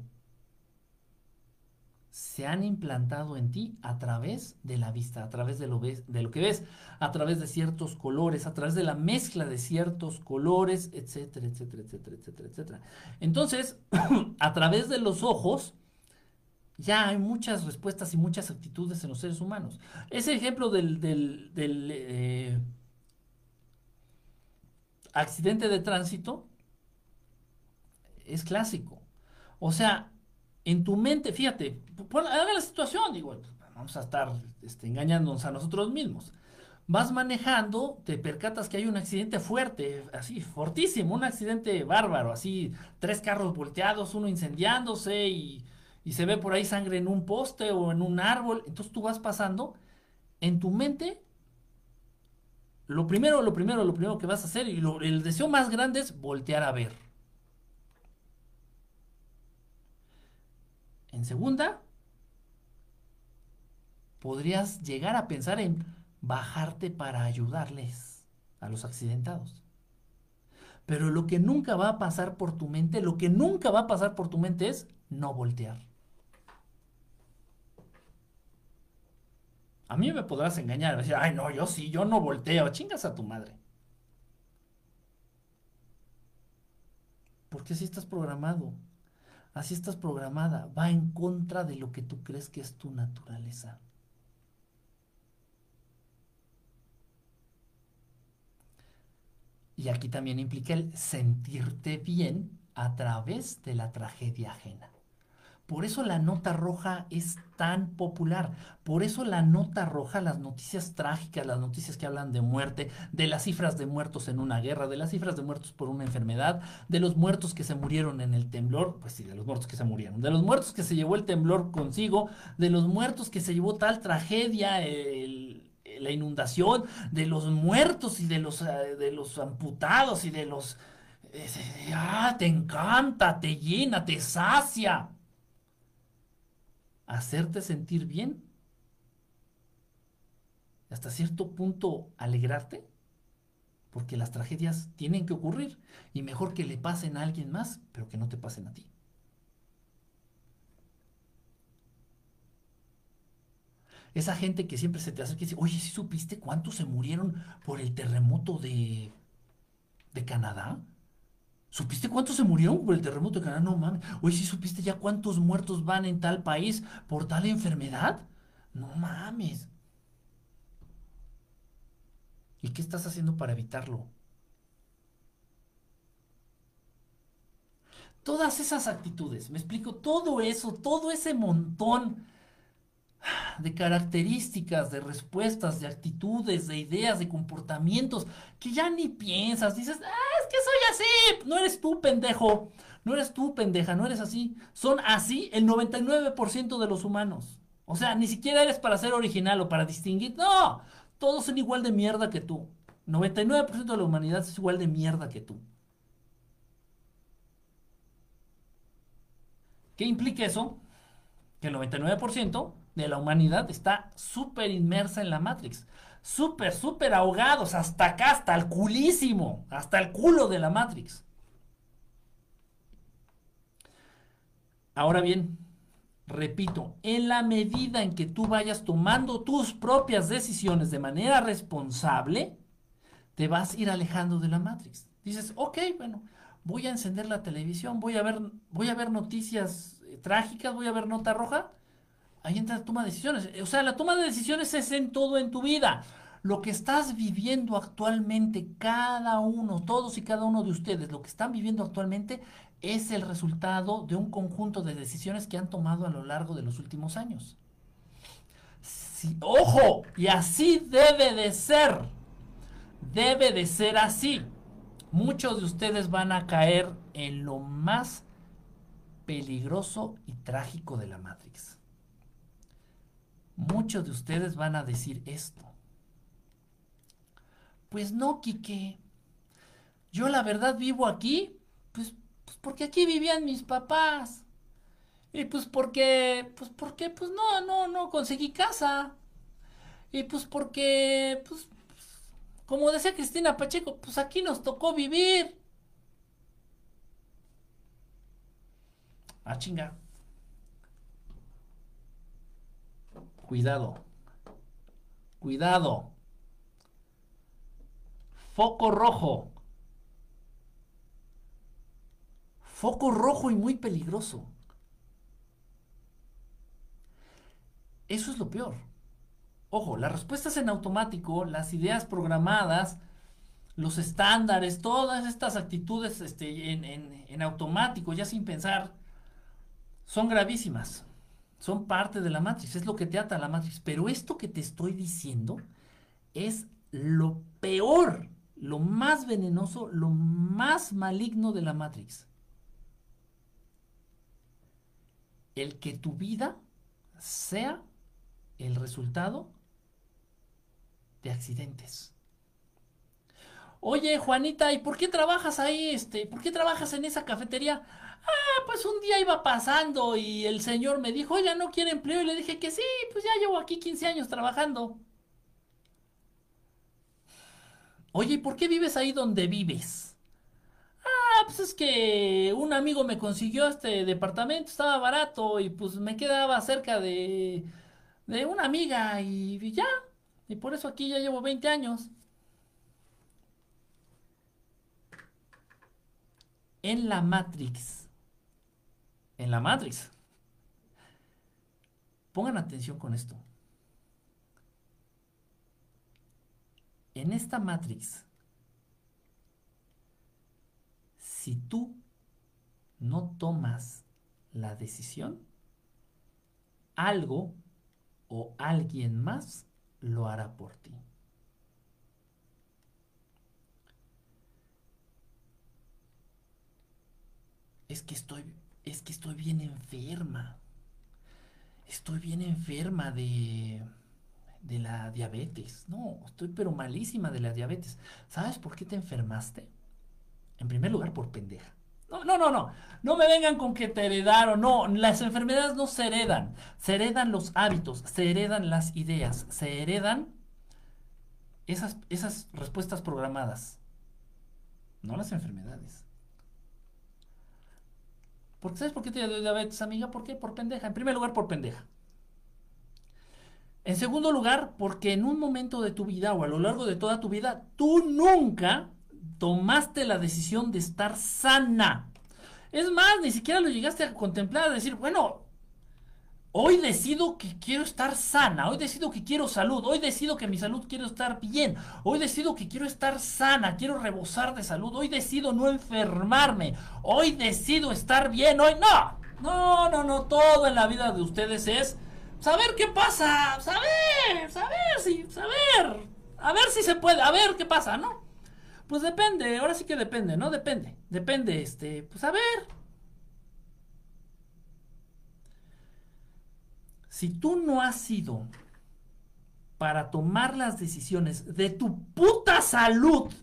A: se han implantado en ti a través de la vista, a través de lo, de lo que ves, a través de ciertos colores, a través de la mezcla de ciertos colores, etcétera, etcétera, etcétera, etcétera, etcétera. Entonces, a través de los ojos, ya hay muchas respuestas y muchas actitudes en los seres humanos. Ese ejemplo del, del, eh, accidente de tránsito es clásico. O sea, en tu mente, fíjate, haga la situación, digo, vamos a estar este, engañándonos a nosotros mismos. Vas manejando, te percatas que hay un accidente fuerte, así, fortísimo, un accidente bárbaro, así, tres carros volteados, uno incendiándose y, y se ve por ahí sangre en un poste o en un árbol. Entonces tú vas pasando, en tu mente lo primero, lo primero, lo primero que vas a hacer y el deseo más grande es voltear a ver. En segunda, podrías llegar a pensar en bajarte para ayudarles a los accidentados. Pero lo que nunca va a pasar por tu mente, lo que nunca va a pasar por tu mente es no voltear. A mí me podrás engañar, decir, ay, no, yo sí, yo no volteo, chingas a tu madre. Porque así estás programado, así estás programada, va en contra de lo que tú crees que es tu naturaleza. Y aquí también implica el sentirte bien a través de la tragedia ajena. Por eso la nota roja es tan popular. Por eso la nota roja, las noticias trágicas, las noticias que hablan de muerte, de las cifras de muertos en una guerra, de las cifras de muertos por una enfermedad, de los muertos que se murieron en el temblor, pues sí, de los muertos que se murieron, de los muertos que se llevó el temblor consigo, de los muertos que se llevó tal tragedia, la inundación, de los muertos y de los, eh, de los amputados y de los... Eh, ah, te encanta, te llena, te sacia hacerte sentir bien, hasta cierto punto alegrarte, porque las tragedias tienen que ocurrir y mejor que le pasen a alguien más, pero que no te pasen a ti. Esa gente que siempre se te hace que dice, oye, ¿sí supiste cuántos se murieron por el terremoto de, de Canadá? ¿Supiste cuántos se murieron por el terremoto de Canadá? No mames. Oye, ¿sí supiste ya cuántos muertos van en tal país por tal enfermedad? No mames. ¿Y qué estás haciendo para evitarlo? todas esas actitudes, me explico, todo eso, todo ese montón de características, de respuestas, de actitudes, de ideas, de comportamientos, que ya ni piensas, dices, ah, es que soy así, no eres tú, pendejo, no eres tú, pendeja, no eres así, son así el 99% de los humanos. O sea, ni siquiera eres para ser original o para distinguir, no, todos son igual de mierda que tú. 99% de la humanidad es igual de mierda que tú. ¿Qué implica eso? Que el 99% de la humanidad está súper inmersa en la Matrix. Súper, súper ahogados, hasta acá, hasta el culísimo, hasta el culo de la Matrix. Ahora bien, repito, en la medida en que tú vayas tomando tus propias decisiones de manera responsable, te vas a ir alejando de la Matrix. Dices, ok, bueno, voy a encender la televisión, voy a ver, voy a ver noticias eh, trágicas, voy a ver nota roja. Ahí entra la toma de decisiones. O sea, la toma de decisiones es en todo en tu vida. Lo que estás viviendo actualmente, cada uno, todos y cada uno de ustedes, lo que están viviendo actualmente es el resultado de un conjunto de decisiones que han tomado a lo largo de los últimos años. ojo, y así debe de ser. Debe de ser así. Muchos de ustedes van a caer en lo más peligroso y trágico de la Matrix. Muchos de ustedes van a decir esto. Pues no, Quique. Yo la verdad vivo aquí, pues pues porque aquí vivían mis papás. Y pues porque, pues porque, pues no, no, no conseguí casa. Y pues porque, pues, como decía Cristina Pacheco, pues aquí nos tocó vivir. Ah, chinga. Cuidado. Cuidado. Foco rojo. Foco rojo y muy peligroso. Eso es lo peor. Ojo, las respuestas en automático, las ideas programadas, los estándares, todas estas actitudes este, en, en automático, ya sin pensar, son gravísimas. Son parte de la matriz, es lo que te ata a la matriz. Pero esto que te estoy diciendo es lo peor, lo más venenoso, lo más maligno de la matrix. el que tu vida sea el resultado de accidentes. Oye, Juanita, ¿y por qué trabajas ahí? Este, ¿por qué trabajas en esa cafetería? Ah, pues un día iba pasando y el señor me dijo, oye, ¿no quiere empleo? Y le dije que sí, pues ya llevo aquí 15 años trabajando. Oye, ¿y por qué vives ahí donde vives? Ah, pues es que un amigo me consiguió este departamento, estaba barato y pues me quedaba cerca de, de una amiga y, ya. Y por eso aquí ya llevo 20 años. En la Matrix. En la Matrix. Pongan atención con esto. En esta Matrix si tú no tomas la decisión, algo o alguien más lo hará por ti. Es que estoy, es que estoy bien enferma. Estoy bien enferma de, de la diabetes. No, estoy pero malísima de la diabetes. ¿Sabes por qué te enfermaste? En primer lugar, por pendeja. No, no, no, no. No me vengan con que te heredaron. No, las enfermedades no se heredan. Se heredan los hábitos, se heredan las ideas, se heredan esas, esas respuestas programadas. No las enfermedades. Porque ¿Sabes por qué te dio diabetes, amiga? ¿Por qué? Por pendeja. En primer lugar, por pendeja. En segundo lugar, porque en un momento de tu vida o a lo largo de toda tu vida, tú nunca tomaste la decisión de estar sana. Es más, ni siquiera lo llegaste a contemplar, a decir, bueno, Hoy decido que quiero estar sana, hoy decido que quiero salud, hoy decido que mi salud quiero estar bien, hoy decido que quiero estar sana, quiero rebosar de salud, hoy decido no enfermarme, hoy decido estar bien, hoy no. No, no, no, todo en la vida de ustedes es saber qué pasa, saber, saber, sí, saber, a ver si se puede, a ver qué pasa, ¿no? Pues depende, ahora sí que depende, ¿no? Depende, depende, este, pues a ver, Si tú no has sido para tomar las decisiones de tu puta salud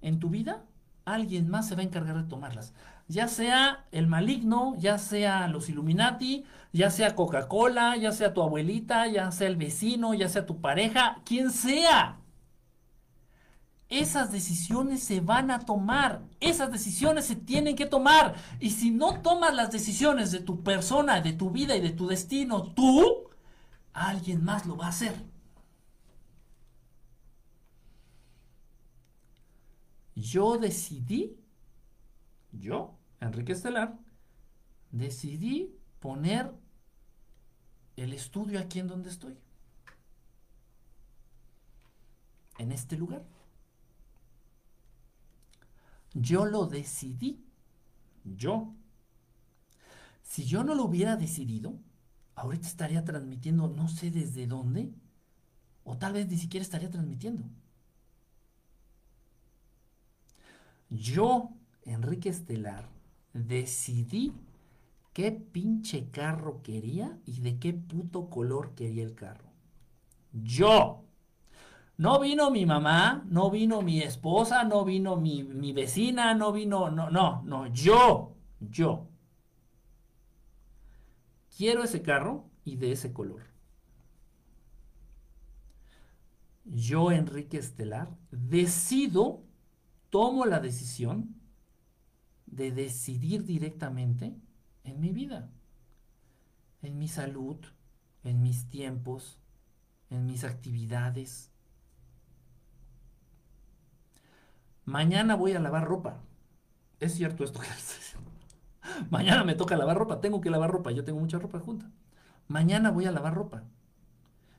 A: en tu vida, alguien más se va a encargar de tomarlas. Ya sea el maligno, ya sea los Illuminati, ya sea Coca-Cola, ya sea tu abuelita, ya sea el vecino, ya sea tu pareja, quien sea esas decisiones se van a tomar, esas decisiones se tienen que tomar. Y si no tomas las decisiones de tu persona, de tu vida y de tu destino, tú, alguien más lo va a hacer. Yo decidí, yo, Enrique Estelar, decidí poner el estudio aquí en donde estoy. En este lugar. Yo lo decidí. Yo. Si yo no lo hubiera decidido, ahorita estaría transmitiendo no sé desde dónde, o tal vez ni siquiera estaría transmitiendo. Yo, Enrique Estelar, decidí qué pinche carro quería y de qué puto color quería el carro. Yo. No vino mi mamá, no vino mi esposa, no vino mi, mi vecina, no vino, no, no, no, yo, yo. Quiero ese carro y de ese color. Yo, Enrique Estelar, decido, tomo la decisión de decidir directamente en mi vida, en mi salud, en mis tiempos, en mis actividades, Mañana voy a lavar ropa. Es cierto esto que Mañana me toca lavar ropa. Tengo que lavar ropa. Yo tengo mucha ropa junta. Mañana voy a lavar ropa.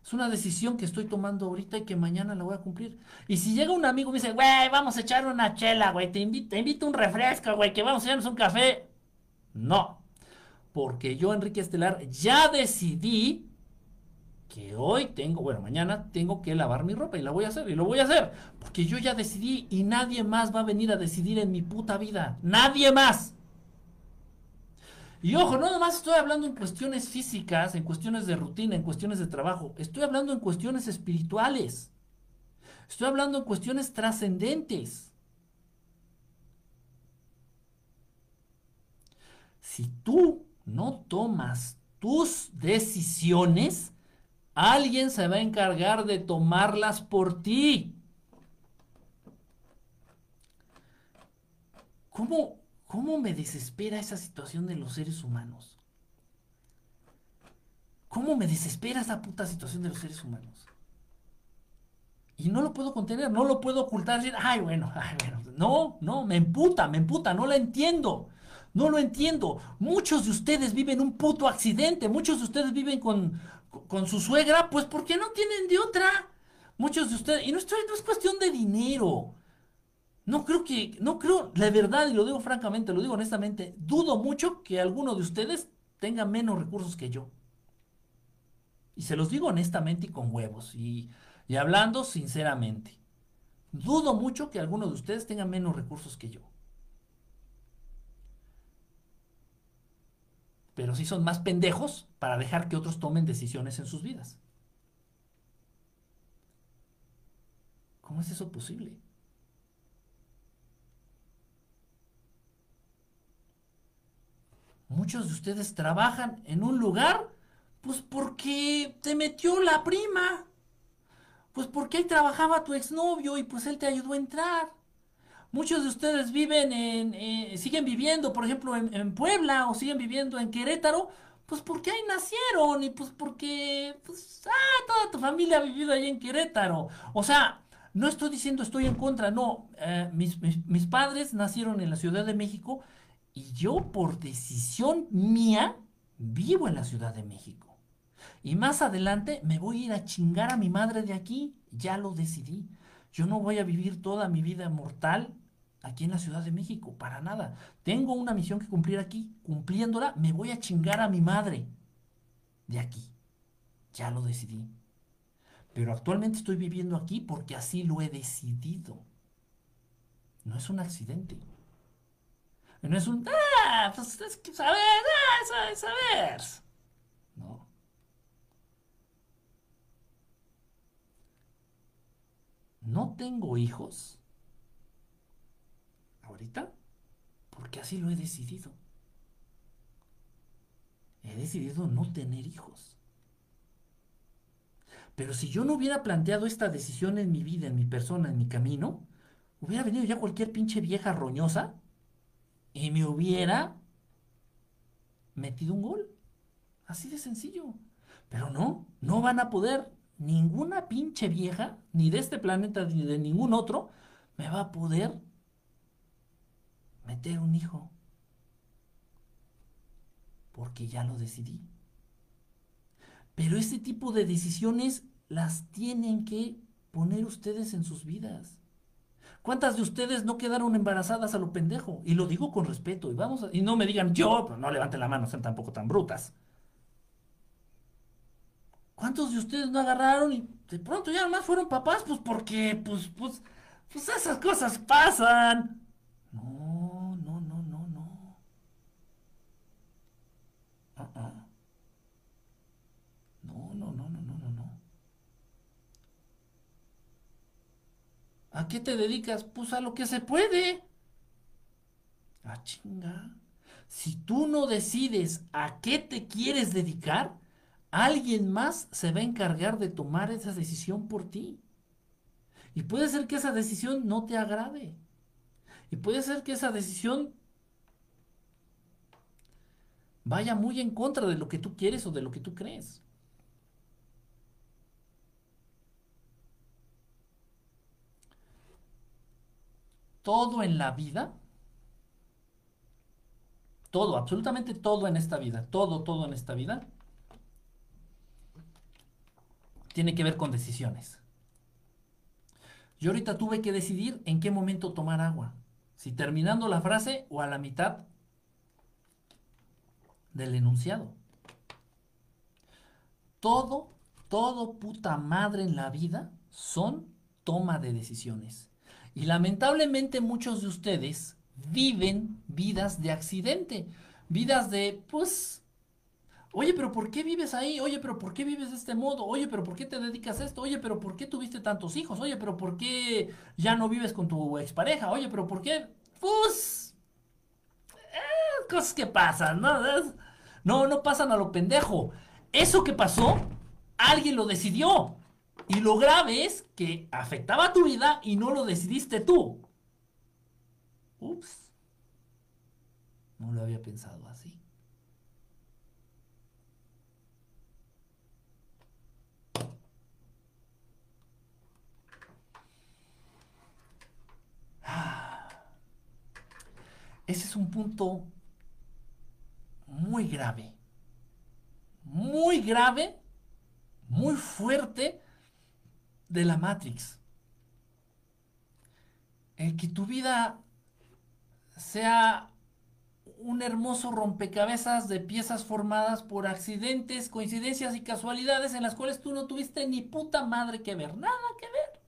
A: Es una decisión que estoy tomando ahorita y que mañana la voy a cumplir. Y si llega un amigo y me dice, güey, vamos a echar una chela, güey, te invito, te invito un refresco, güey, que vamos a echarnos un café. No. Porque yo, Enrique Estelar, ya decidí que hoy tengo, bueno, mañana tengo que lavar mi ropa y la voy a hacer y lo voy a hacer, porque yo ya decidí y nadie más va a venir a decidir en mi puta vida, nadie más. Y ojo, no nomás estoy hablando en cuestiones físicas, en cuestiones de rutina, en cuestiones de trabajo, estoy hablando en cuestiones espirituales, estoy hablando en cuestiones trascendentes. Si tú no tomas tus decisiones, Alguien se va a encargar de tomarlas por ti. ¿Cómo, ¿Cómo me desespera esa situación de los seres humanos? ¿Cómo me desespera esa puta situación de los seres humanos? Y no lo puedo contener, no lo puedo ocultar, decir, ay, bueno, ay, bueno. No, no, me emputa, me emputa, no la entiendo. No lo entiendo. Muchos de ustedes viven un puto accidente, muchos de ustedes viven con, con su suegra, pues porque no tienen de otra. Muchos de ustedes, y no, no es cuestión de dinero. No creo que, no creo, la verdad, y lo digo francamente, lo digo honestamente, dudo mucho que alguno de ustedes tenga menos recursos que yo. Y se los digo honestamente y con huevos, y, y hablando sinceramente. Dudo mucho que alguno de ustedes tenga menos recursos que yo. Pero sí son más pendejos para dejar que otros tomen decisiones en sus vidas. ¿Cómo es eso posible? Muchos de ustedes trabajan en un lugar, pues porque te metió la prima, pues porque ahí trabajaba tu exnovio y pues él te ayudó a entrar. Muchos de ustedes viven en, eh, siguen viviendo, por ejemplo, en, Puebla o siguen viviendo en Querétaro, pues porque ahí nacieron y pues porque, pues, ah, toda tu familia ha vivido ahí en Querétaro. O sea, no estoy diciendo estoy en contra, no. Eh, mis, mis, padres nacieron en la Ciudad de México y yo por decisión mía, Vivo en la Ciudad de México. Y más adelante me voy a ir a chingar a mi madre de aquí. Ya lo decidí. Yo no voy a vivir toda mi vida mortal aquí en la Ciudad de México, para nada. Tengo una misión que cumplir aquí. Cumpliéndola, me voy a chingar a mi madre de aquí. Ya lo decidí. Pero actualmente estoy viviendo aquí porque así lo he decidido. No es un accidente. No es un, ah, pues es que saber, ah, es saber. No. No tengo hijos ahorita porque así lo he decidido. He decidido no tener hijos. Pero si yo no hubiera planteado esta decisión en mi vida, en mi persona, en mi camino, hubiera venido ya cualquier pinche vieja roñosa y me hubiera metido un gol. Así de sencillo. Pero no, no van a poder. Ninguna pinche vieja, ni de este planeta ni de ningún otro, me va a poder meter un hijo. Porque ya lo decidí. Pero ese tipo de decisiones las tienen que poner ustedes en sus vidas. ¿Cuántas de ustedes no quedaron embarazadas a lo pendejo? Y lo digo con respeto. Y, vamos y no me digan yo, pero no levanten la mano, sean tampoco tan brutas. ¿Cuántos de ustedes no agarraron y de pronto ya nomás fueron papás? Pues porque, pues, pues, pues esas cosas pasan. No, no, no, no, no. Uh ¿A qué te dedicas? Pues a lo que se puede. Ah, chinga. Si tú no decides a qué te quieres dedicar, alguien más se va a encargar de tomar esa decisión por ti. Y puede ser que esa decisión no te agrade. Y puede ser que esa decisión vaya muy en contra de lo que tú quieres o de lo que tú crees. Todo en la vida, todo, absolutamente todo en esta vida, todo, todo en esta vida, tiene que ver con decisiones. Yo ahorita tuve que decidir en qué momento tomar agua, si terminando la frase o a la mitad del enunciado. Todo, todo puta madre en la vida son toma de decisiones. Y lamentablemente muchos de ustedes viven vidas de accidente, vidas de, pues, oye, pero ¿por qué vives ahí? Oye, pero ¿por qué vives de este modo? Oye, pero ¿por qué te dedicas a esto? Oye, pero ¿por qué tuviste tantos hijos? Oye, pero ¿por qué ya no vives con tu expareja? Oye, pero ¿por qué? Pues, eh, cosas que pasan, ¿no? No, no pasan a lo pendejo. Eso que pasó, alguien lo decidió. Y lo grave es que afectaba tu vida y no lo decidiste tú. Ups. No lo había pensado así. Ese es un punto muy grave. Muy grave, muy fuerte de la Matrix. El que tu vida sea un hermoso rompecabezas de piezas formadas por accidentes, coincidencias y casualidades en las cuales tú no tuviste ni puta madre que ver, nada que ver.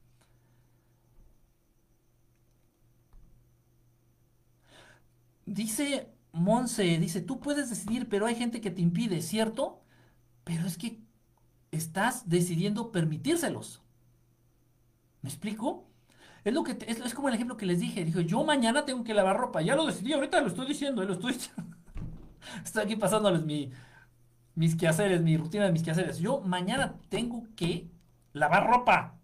A: Dice Monse, dice, tú puedes decidir, pero hay gente que te impide, ¿cierto? Pero es que estás decidiendo permitírselos. ¿Me explico? Es, lo que es, como el ejemplo que les dije. Dijo, yo mañana tengo que lavar ropa. Ya lo decidí, ahorita lo estoy diciendo, lo estoy Estoy aquí pasándoles mi, mis quehaceres, mi rutina de mis quehaceres. Yo mañana tengo que lavar ropa.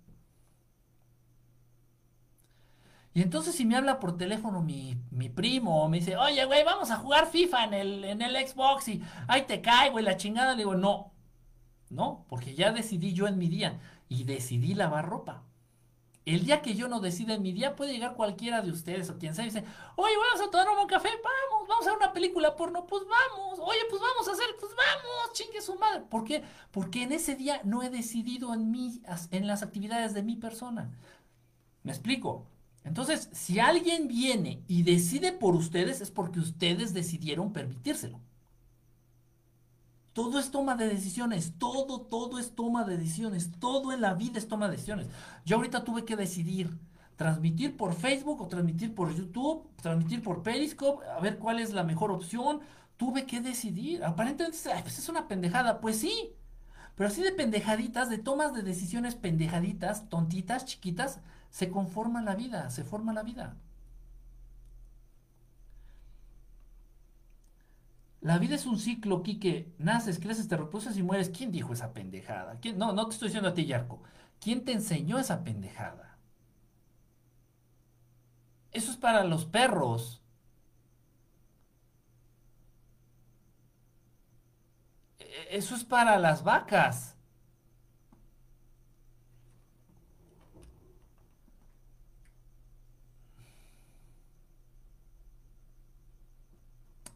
A: Y entonces si me habla por teléfono mi, mi primo, me dice, oye, güey, vamos a jugar FIFA en el, en el Xbox y ahí te cae, güey, la chingada. Le digo, no, no, porque ya decidí yo en mi día y decidí lavar ropa. El día que yo no decida en mi día, puede llegar cualquiera de ustedes o quien sea y dice, oye, vamos a tomar un café, vamos, vamos a ver una película porno, pues vamos, oye, pues vamos a hacer, pues vamos, chingue su madre. ¿Por qué? Porque en ese día no he decidido en mí, en las actividades de mi persona. ¿Me explico? Entonces, si alguien viene y decide por ustedes, es porque ustedes decidieron permitírselo. Todo es toma de decisiones, todo, todo es toma de decisiones, todo en la vida es toma de decisiones. Yo ahorita tuve que decidir transmitir por Facebook o transmitir por YouTube, transmitir por Periscope, a ver cuál es la mejor opción. Tuve que decidir. Aparentemente pues es una pendejada, pues sí. Pero así de pendejaditas, de tomas de decisiones pendejaditas, tontitas, chiquitas, se conforma la vida, se forma la vida. La vida es un ciclo, Quique. Naces, creces, te reproduces y mueres. ¿Quién dijo esa pendejada? ¿Quién? No, no te estoy diciendo a ti, Yarco. ¿Quién te enseñó esa pendejada? Eso es para los perros. E-, eso es para las vacas.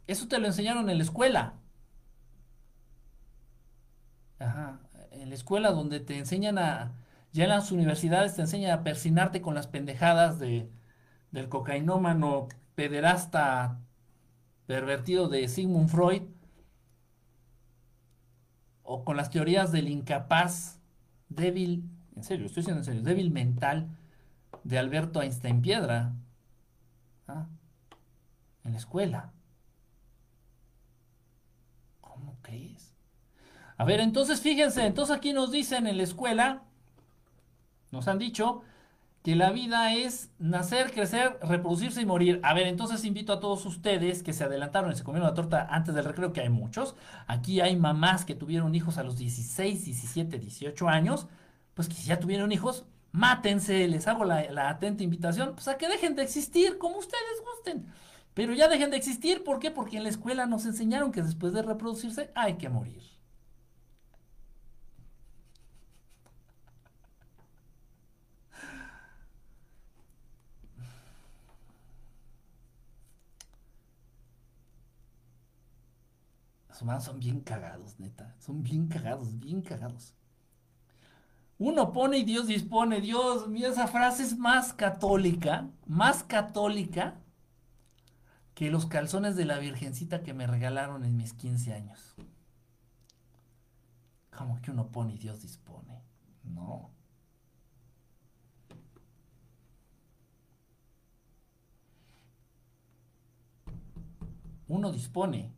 A: Eso te lo enseñaron en la escuela. Ajá. En la escuela donde te enseñan a. Ya en las universidades te enseñan a persinarte con las pendejadas de, del cocainómano pederasta pervertido de Sigmund Freud. O con las teorías del incapaz débil. En serio, estoy diciendo en serio. Débil mental de Alberto Einstein Piedra. ¿Ah? En la escuela. A ver, entonces fíjense, entonces aquí nos dicen en la escuela, nos han dicho que la vida es nacer, crecer, reproducirse y morir. A ver, entonces invito a todos ustedes que se adelantaron y se comieron la torta antes del recreo, que hay muchos. Aquí hay mamás que tuvieron hijos a los 16, 17, 18 años. Pues que si ya tuvieron hijos, mátense. Les hago la, la atenta invitación pues a que dejen de existir como ustedes gusten. Pero ya dejen de existir, ¿por qué? Porque en la escuela nos enseñaron que después de reproducirse hay que morir. Los humanos son bien cagados, neta. Son bien cagados, bien cagados. Uno pone y Dios dispone. Dios mío, esa frase es más católica, más católica que los calzones de la Virgencita que me regalaron en mis 15 años. Como que uno pone y Dios dispone. No. Uno dispone.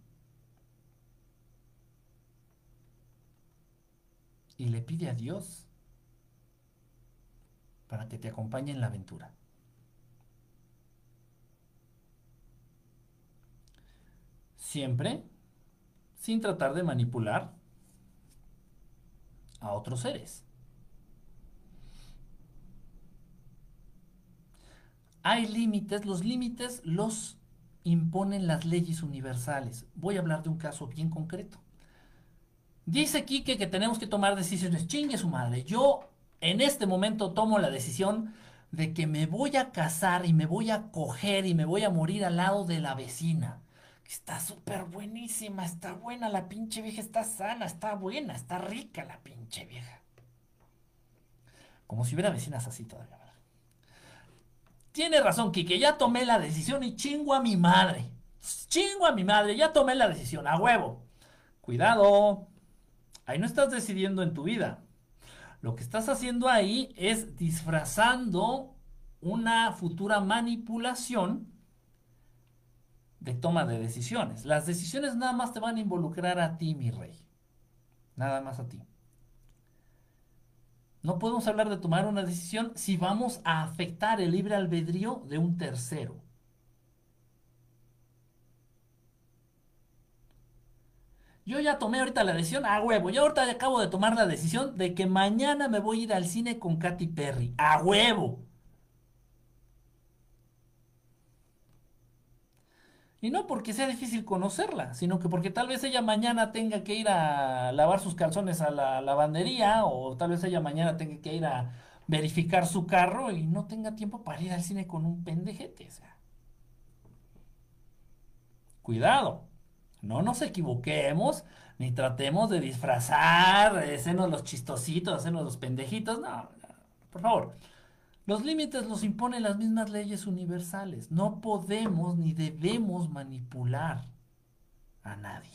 A: Y le pide a Dios para que te acompañe en la aventura. Siempre sin tratar de manipular a otros seres. Hay límites, los límites los imponen las leyes universales. Voy a hablar de un caso bien concreto. Dice Quique que tenemos que tomar decisiones. Chingue su madre. Yo en este momento tomo la decisión de que me voy a casar y me voy a coger y me voy a morir al lado de la vecina. Está súper buenísima, está buena la pinche vieja, está sana, está buena, está rica la pinche vieja. Como si hubiera vecinas así todavía. Tiene razón, Kike, ya tomé la decisión y chingo a mi madre. Chingo a mi madre, ya tomé la decisión, a huevo. Cuidado, ahí no estás decidiendo en tu vida. Lo que estás haciendo ahí es disfrazando una futura manipulación de toma de decisiones. Las decisiones nada más te van a involucrar a ti, mi rey. Nada más a ti. No podemos hablar de tomar una decisión si vamos a afectar el libre albedrío de un tercero. Yo ya tomé ahorita la decisión, a huevo. Yo ahorita acabo de tomar la decisión de que mañana me voy a ir al cine con Katy Perry. A huevo. Y no porque sea difícil conocerla, sino que porque tal vez ella mañana tenga que ir a lavar sus calzones a la lavandería o tal vez ella mañana tenga que ir a verificar su carro y no tenga tiempo para ir al cine con un pendejete. O sea. Cuidado, no nos equivoquemos ni tratemos de disfrazar, hacernos los chistositos, hacernos los pendejitos. No, por favor. Los límites los imponen las mismas leyes universales. No podemos ni debemos manipular a nadie.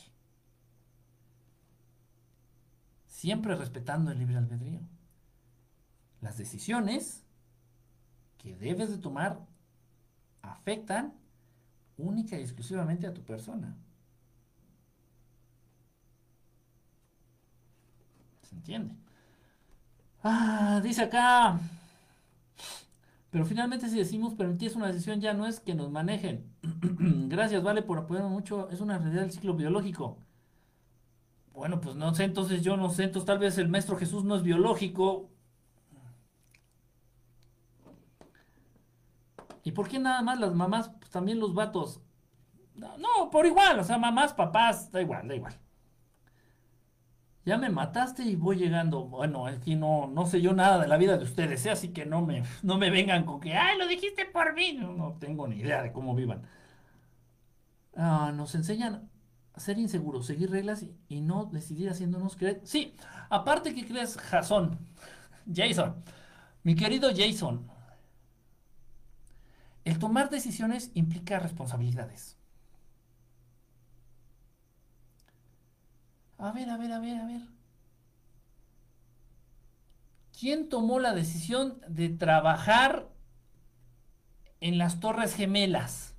A: Siempre respetando el libre albedrío. Las decisiones que debes de tomar afectan única y exclusivamente a tu persona. ¿Se entiende? Ah, dice acá. Pero finalmente si decimos permitir una decisión ya no es que nos manejen. Gracias, vale, por apoyarnos mucho. Es una realidad del ciclo biológico. Bueno, pues no sé, entonces yo no sé, entonces tal vez el maestro Jesús no es biológico. ¿Y por qué nada más las mamás, pues también los vatos? No, por igual, o sea, mamás, papás, da igual, da igual. Ya me mataste y voy llegando. Bueno, aquí no, no sé yo nada de la vida de ustedes, ¿eh? así que no me, no me vengan con que, ay, lo dijiste por mí. No, tengo ni idea de cómo vivan. Ah, nos enseñan ser inseguros, seguir reglas y, no decidir haciéndonos creer. Sí, aparte que crees, Jason, Jason, mi querido Jason, el tomar decisiones implica responsabilidades. A ver, a ver, a ver, a ver. ¿Quién tomó la decisión de trabajar en las Torres Gemelas?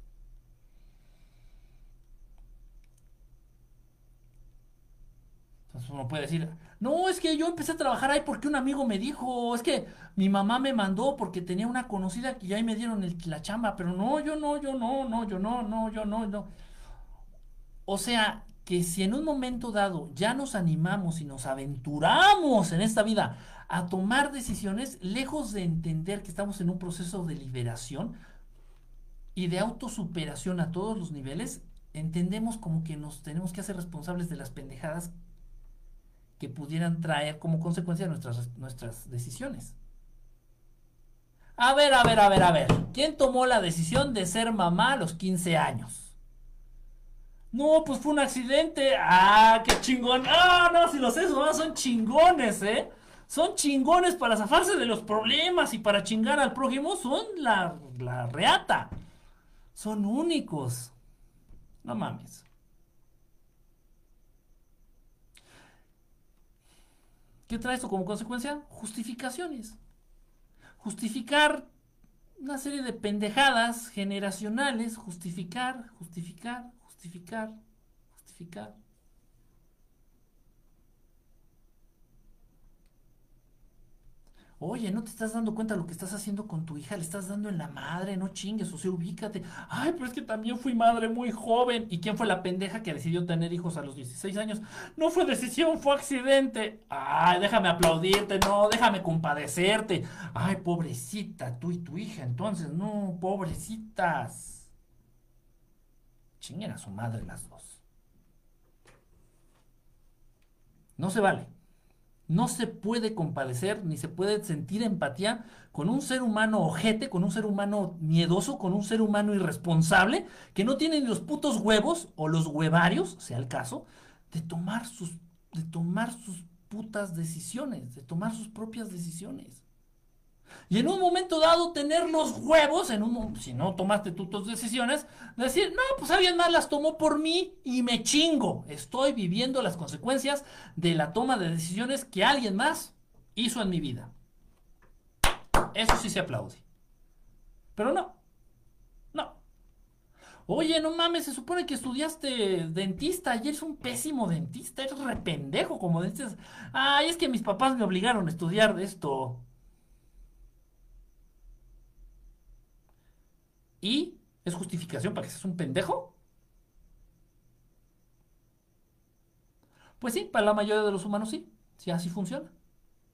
A: uno puede decir, no, es que yo empecé a trabajar ahí porque un amigo me dijo, es que mi mamá me mandó porque tenía una conocida que ya ahí me dieron la chamba, pero no, yo no, yo no, no, yo no, no, yo no, no. O sea, que si en un momento dado ya nos animamos y nos aventuramos en esta vida a tomar decisiones, lejos de entender que estamos en un proceso de liberación y de autosuperación a todos los niveles, entendemos como que nos tenemos que hacer responsables de las pendejadas que pudieran traer como consecuencia nuestras, nuestras decisiones. A ver, a ver, a ver, a ver. ¿Quién tomó la decisión de ser mamá a los 15 años? No, pues fue un accidente. Ah, qué chingón. Ah, no, si los seres humanos son chingones, ¿eh? Son chingones para zafarse de los problemas y para chingar al prójimo. Son la, la reata. Son únicos. No mames. ¿Qué trae esto como consecuencia? Justificaciones. Justificar una serie de pendejadas generacionales, justificar, justificar, justificar, justificar. Oye, no te estás dando cuenta de lo que estás haciendo con tu hija, le estás dando en la madre, no chingues, o sea, ubícate. Ay, pero es que también fui madre muy joven. ¿Y quién fue la pendeja que decidió tener hijos a los 16 años? No fue decisión, fue accidente. Ay, déjame aplaudirte, no, déjame compadecerte. Ay, pobrecita, tú y tu hija, entonces, no, pobrecitas. Chinguen a su madre las dos. No se vale. No se puede compadecer ni se puede sentir empatía con un ser humano ojete, con un ser humano miedoso, con un ser humano irresponsable, que no tiene los putos huevos o los huevarios, sea el caso, de tomar sus, de tomar sus putas decisiones, de tomar sus propias decisiones. Y en un momento dado tener los huevos, en un, si no tomaste tú tus decisiones, decir, no, pues alguien más las tomó por mí y me chingo. Estoy viviendo las consecuencias de la toma de decisiones que alguien más hizo en mi vida. Eso sí se aplaude. Pero no. No. Oye, no mames, se supone que estudiaste dentista y eres un pésimo dentista, eres rependejo como dices. Ay, es que mis papás me obligaron a estudiar esto. ¿Y es justificación para que seas un pendejo? Pues sí, para la mayoría de los humanos sí, sí así funciona.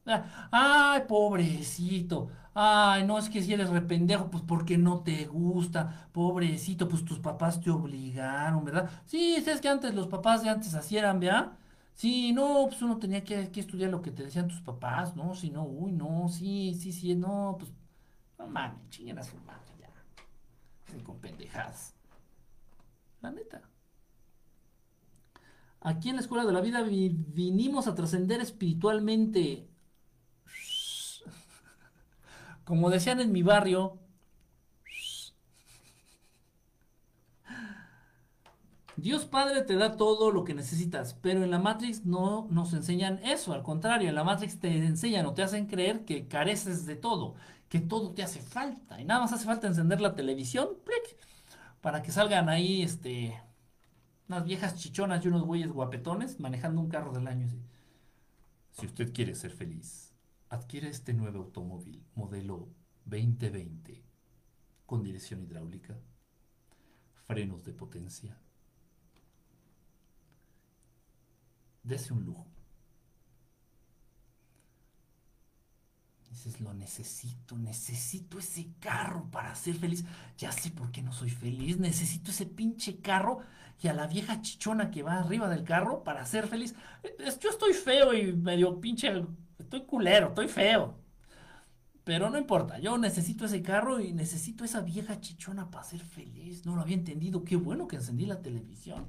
A: Ah, ay, pobrecito. Ay, no es que si eres rependejo, pues porque no te gusta. Pobrecito, pues tus papás te obligaron, ¿verdad? Sí, es que antes los papás de antes así eran, ¿verdad? Sí, no, pues uno tenía que, estudiar lo que te decían tus papás, ¿no? Si no, uy, no, sí, sí, sí, no, pues, no mames, chinguen a con pendejadas. La neta. Aquí en la escuela de la vida vi- vinimos a trascender espiritualmente. Como decían en mi barrio, Dios Padre te da todo lo que necesitas, pero en la Matrix no nos enseñan eso, al contrario, en la Matrix te enseñan o te hacen creer que careces de todo, que todo te hace falta, y nada más hace falta encender la televisión, para que salgan ahí, este, unas viejas chichonas y unos güeyes guapetones manejando un carro del año. así. Si usted quiere ser feliz, adquiere este nuevo automóvil modelo 2020 con dirección hidráulica, frenos de potencia. Dese un lujo. Dices, lo necesito, necesito ese carro para ser feliz. Ya sé por qué no soy feliz. Necesito ese pinche carro y a la vieja chichona que va arriba del carro para ser feliz. Es- Yo estoy feo y medio pinche, estoy culero, estoy feo. Pero no importa, yo necesito ese carro y necesito esa vieja chichona para ser feliz. No lo había entendido. Qué bueno que encendí la televisión.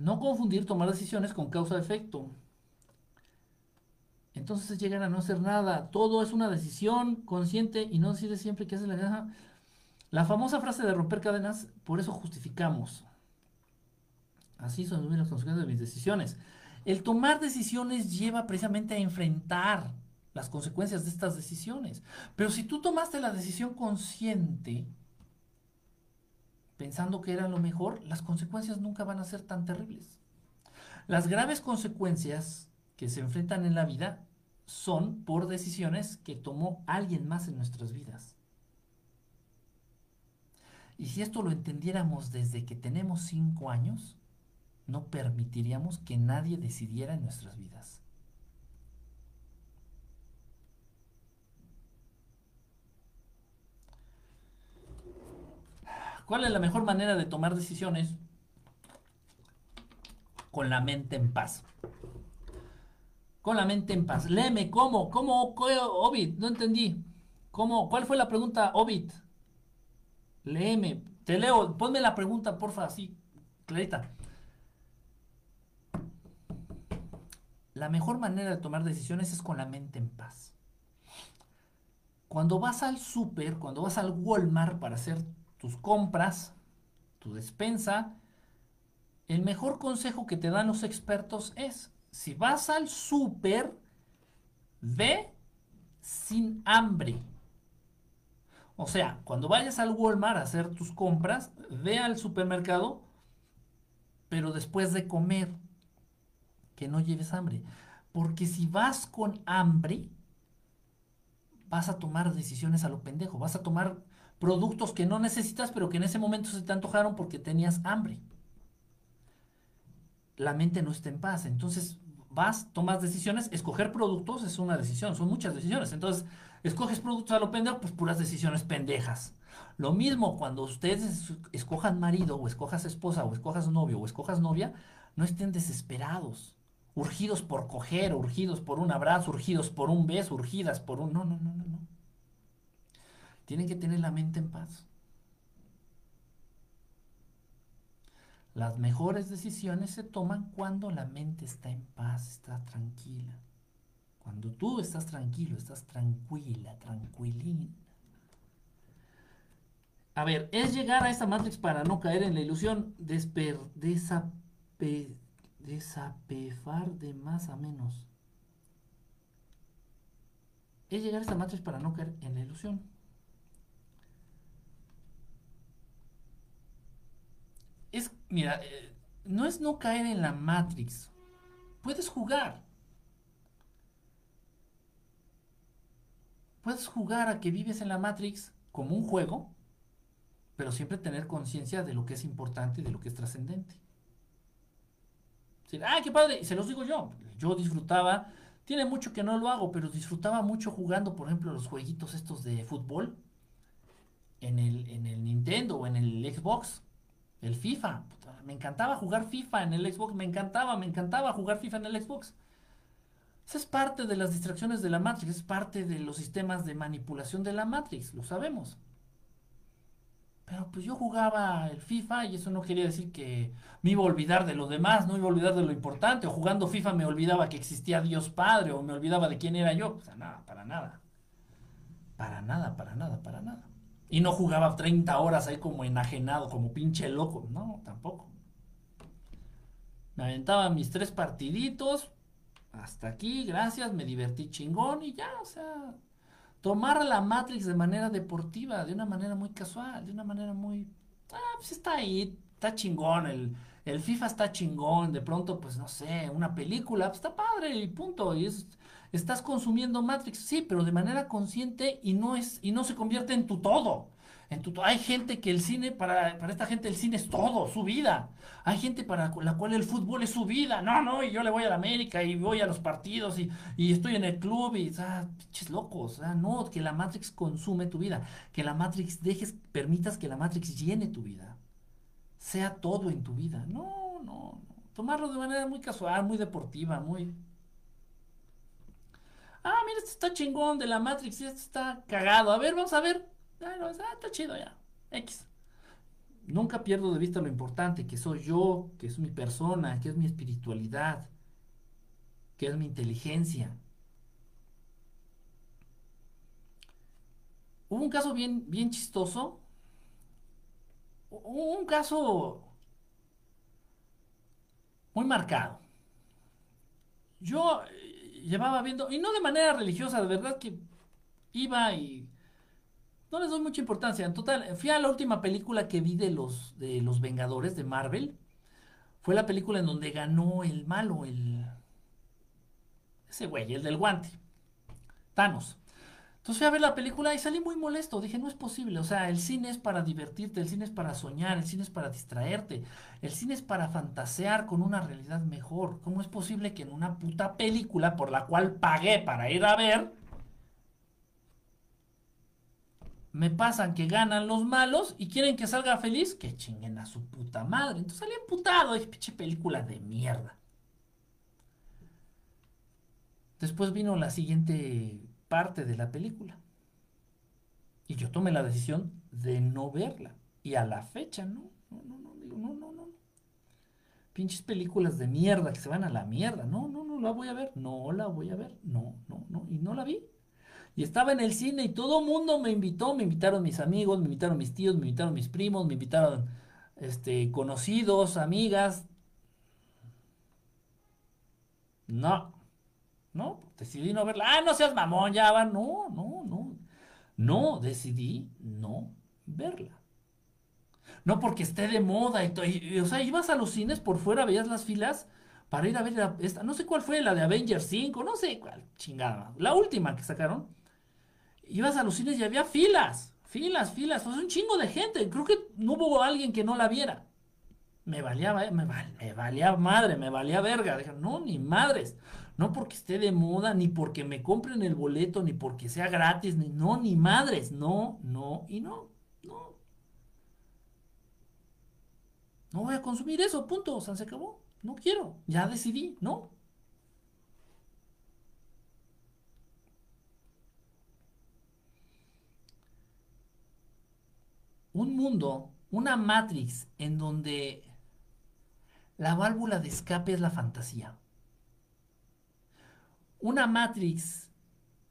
A: No confundir tomar decisiones con causa-efecto. Entonces llegan a no hacer nada. Todo es una decisión consciente y no decide siempre que hace la gana. La famosa frase de romper cadenas, por eso justificamos. Así son las consecuencias de mis decisiones. El tomar decisiones lleva precisamente a enfrentar las consecuencias de estas decisiones. Pero si tú tomaste la decisión consciente, pensando que era lo mejor, las consecuencias nunca van a ser tan terribles. Las graves consecuencias que se enfrentan en la vida son por decisiones que tomó alguien más en nuestras vidas. Y si esto lo entendiéramos desde que tenemos cinco años, no permitiríamos que nadie decidiera en nuestras vidas. ¿Cuál es la mejor manera de tomar decisiones? Con la mente en paz. Con la mente en paz. Léeme, ¿cómo? ¿Cómo, Ovid? No entendí. ¿Cómo? ¿Cuál fue la pregunta, Ovid? Léeme. Te leo. Ponme la pregunta, porfa, así, clarita. La mejor manera de tomar decisiones es con la mente en paz. Cuando vas al súper, cuando vas al Walmart para hacer tus compras, tu despensa, el mejor consejo que te dan los expertos es, si vas al súper, ve sin hambre. O sea, cuando vayas al Walmart a hacer tus compras, ve al supermercado, pero después de comer, que no lleves hambre. Porque si vas con hambre, vas a tomar decisiones a lo pendejo, vas a tomar productos que no necesitas, pero que en ese momento se te antojaron porque tenías hambre. La mente no está en paz. Entonces vas, tomas decisiones. Escoger productos es una decisión, son muchas decisiones. Entonces, escoges productos a lo pendejo, pues puras decisiones pendejas. Lo mismo cuando ustedes escojan marido, o escojas esposa, o escojas novio, o escojas novia, no estén desesperados, urgidos por coger, urgidos por un abrazo, urgidos por un beso, urgidas por un... No, no, no, no, no. Tienen que tener la mente en paz. Las mejores decisiones se toman cuando la mente está en paz, está tranquila. Cuando tú estás tranquilo, estás tranquila, tranquilín. A ver, es llegar a esta matrix para no caer en la ilusión, desper, desape, desapefar de más a menos. Es llegar a esta matrix para no caer en la ilusión. Es, mira, eh, no es no caer en la Matrix. Puedes jugar. Puedes jugar a que vives en la Matrix como un juego, pero siempre tener conciencia de lo que es importante y de lo que es trascendente. ¡Ah, qué padre! Y se los digo yo. Yo disfrutaba Tiene mucho que no lo hago, pero disfrutaba mucho jugando, por ejemplo, los jueguitos estos de fútbol en el, en el Nintendo o en el Xbox, el FIFA. me encantaba jugar FIFA en el Xbox, me encantaba, me encantaba jugar FIFA en el Xbox. Esa es parte de las distracciones de la Matrix, es parte de los sistemas de manipulación de la Matrix, lo sabemos. Pero pues yo jugaba el FIFA y eso no quería decir que me iba a olvidar de lo demás, no iba a olvidar de lo importante. O jugando FIFA me olvidaba que existía Dios Padre o me olvidaba de quién era yo. O sea, nada, para nada. Para nada, para nada, para nada. Y no jugaba 30 horas ahí como enajenado, como pinche loco. No, tampoco. Me aventaba mis tres partiditos. Hasta aquí, gracias, me divertí chingón y ya, o sea, tomar la Matrix de manera deportiva, de una manera muy casual, de una manera muy... Ah, pues está ahí, está chingón, el, el FIFA está chingón, de pronto, pues no sé, una película, pues está padre y punto, y es, estás consumiendo Matrix, sí, pero de manera consciente y no es, y no se convierte en tu todo hay gente que el cine, para, para esta gente el cine es todo, su vida. Hay gente para la cual el fútbol es su vida. No, no, y yo le voy a la América y voy a los partidos y, estoy en el club y, ah, pinches locos. Ah, no, que la Matrix consume tu vida. Que la Matrix dejes, permitas que la Matrix llene tu vida. Sea todo en tu vida. No, no, no. Tomarlo de manera muy casual, muy deportiva, muy... Ah, mira, este está chingón de la Matrix, este está cagado. A ver, vamos a ver Ah, está chido ya. X. Nunca pierdo de vista lo importante que soy yo, que es mi persona, que es mi espiritualidad, que es mi inteligencia. Hubo un caso bien, bien chistoso. Un caso muy marcado. Yo llevaba viendo, y no de manera religiosa, de verdad que iba y no les doy mucha importancia. En total, fui a la última película que vi de los, de los Vengadores de Marvel. Fue la película en donde ganó el malo, el. Ese güey, el del guante. Thanos. Entonces fui a ver la película y salí muy molesto. Dije, no es posible. O sea, el cine es para divertirte, el cine es para soñar, el cine es para distraerte, el cine es para fantasear con una realidad mejor. ¿Cómo es posible que en una puta película por la cual pagué para ir a ver, me pasan que ganan los malos y quieren que salga feliz, que chinguen a su puta madre. Entonces salí emputado, dije, pinche película de mierda. Después vino la siguiente parte de la película. Y yo tomé la decisión de no verla. Y a la fecha, no, no, no, no, digo, no, no, no. Pinches películas de mierda que se van a la mierda. No, no, no la voy a ver. No la voy a ver. No, no, no. Y no la vi. Y estaba en el cine y todo el mundo me invitó, me invitaron mis amigos, me invitaron mis tíos, me invitaron mis primos, me invitaron este, conocidos, amigas. No, no, decidí no verla. Ah, no seas mamón, ya va. No, no, no. No, decidí no verla. No porque esté de moda y, o sea, ibas a los cines por fuera, veías las filas para ir a ver esta, no sé cuál fue, la de Avengers 5, no sé cuál, chingada, la última que sacaron ibas a los cines y había filas, filas, filas, pues un chingo de gente. Creo que no hubo alguien que no la viera. Me valía, me, valía madre, me valía verga. No, ni madres. No porque esté de moda, ni porque me compren el boleto, ni porque sea gratis, ni no, ni madres. No, no y no, no. No voy a consumir eso, punto. Se acabó. No quiero. Ya decidí, no. un mundo, una matrix en donde la válvula de escape es la fantasía. Una matrix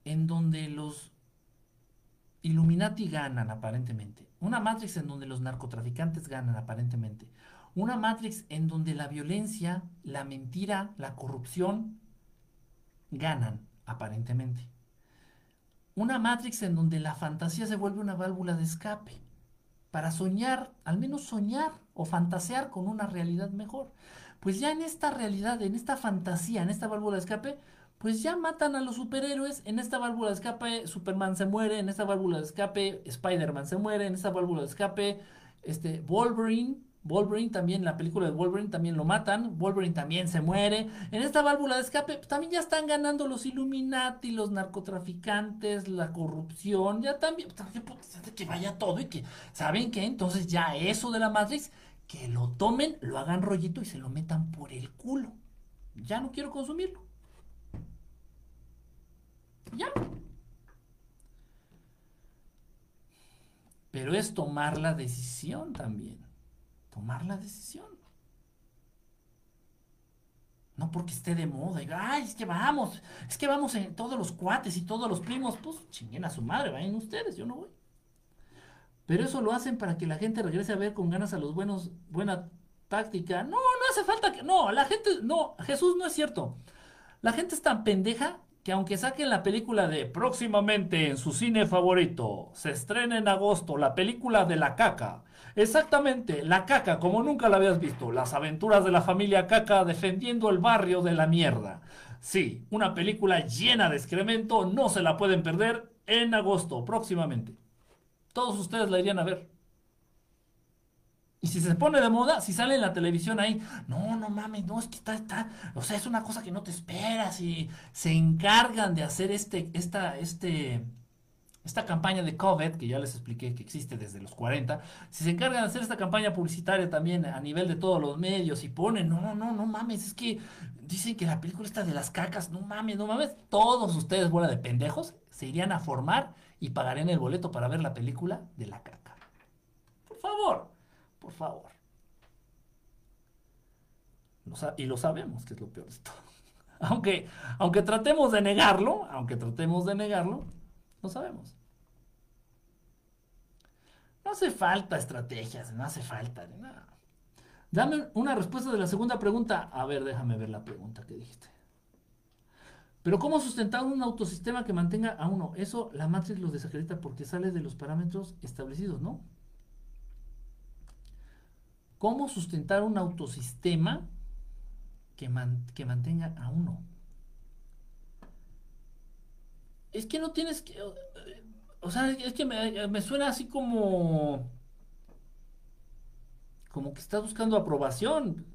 A: en donde los Illuminati ganan aparentemente. Una matrix en donde los narcotraficantes ganan aparentemente. Una matrix en donde la violencia, la mentira, la corrupción ganan aparentemente. Una matrix en donde la fantasía se vuelve una válvula de escape para soñar, al menos soñar o fantasear con una realidad mejor. Pues ya en esta realidad, en esta fantasía, en esta válvula de escape, pues ya matan a los superhéroes, en esta válvula de escape Superman se muere, en esta válvula de escape Spider-Man se muere, en esta válvula de escape este, Wolverine Wolverine también, la película de Wolverine también lo matan, Wolverine también se muere. En esta válvula de escape pues, también ya están ganando los Illuminati, los narcotraficantes, la corrupción, ya también, pues, que vaya todo y que, ¿saben qué? Entonces ya eso de la Matrix, que lo tomen, lo hagan rollito y se lo metan por el culo. Ya no quiero consumirlo. Ya. Pero es tomar la decisión también tomar la decisión. No porque esté de moda y, ay, es que vamos, es que vamos en todos los cuates y todos los primos, pues chinguen a su madre, vayan ustedes, yo no voy. Pero eso lo hacen para que la gente regrese a ver con ganas a los buenos, buena táctica. No, no hace falta que, no, la gente, no, Jesús no es cierto. La gente es tan pendeja que aunque saquen la película de próximamente en su cine favorito, se estrena en agosto la película de la caca Exactamente, la caca, como nunca la habías visto. Las aventuras de la familia caca defendiendo el barrio de la mierda. Sí, una película llena de excremento, no se la pueden perder en agosto, próximamente. Todos ustedes la irían a ver. Y si se pone de moda, si sale en la televisión ahí, no, no mames, no, es que está, está, o sea, es una cosa que no te esperas y se encargan de hacer este, esta, este, esta campaña de COVID, que ya les expliqué que existe desde los 40, si se encargan de hacer esta campaña publicitaria también a nivel de todos los medios y ponen, no, no, no mames, es que dicen que la película está de las cacas, no mames, no mames, todos ustedes, bola de pendejos, se irían a formar y pagarían el boleto para ver la película de la caca. Por favor, por favor. y lo sabemos que es lo peor de todo. Aunque, aunque tratemos de negarlo, aunque tratemos de negarlo, no sabemos. No hace falta estrategias, no hace falta nada. Dame una respuesta de la segunda pregunta. A ver, déjame ver la pregunta que dijiste. Pero ¿cómo sustentar un autosistema que mantenga a uno? Eso la Matrix lo desacredita porque sale de los parámetros establecidos, ¿no? ¿Cómo sustentar un autosistema que, que mantenga a uno? es que no tienes que... O sea, es que me, suena así como... Como que estás buscando aprobación.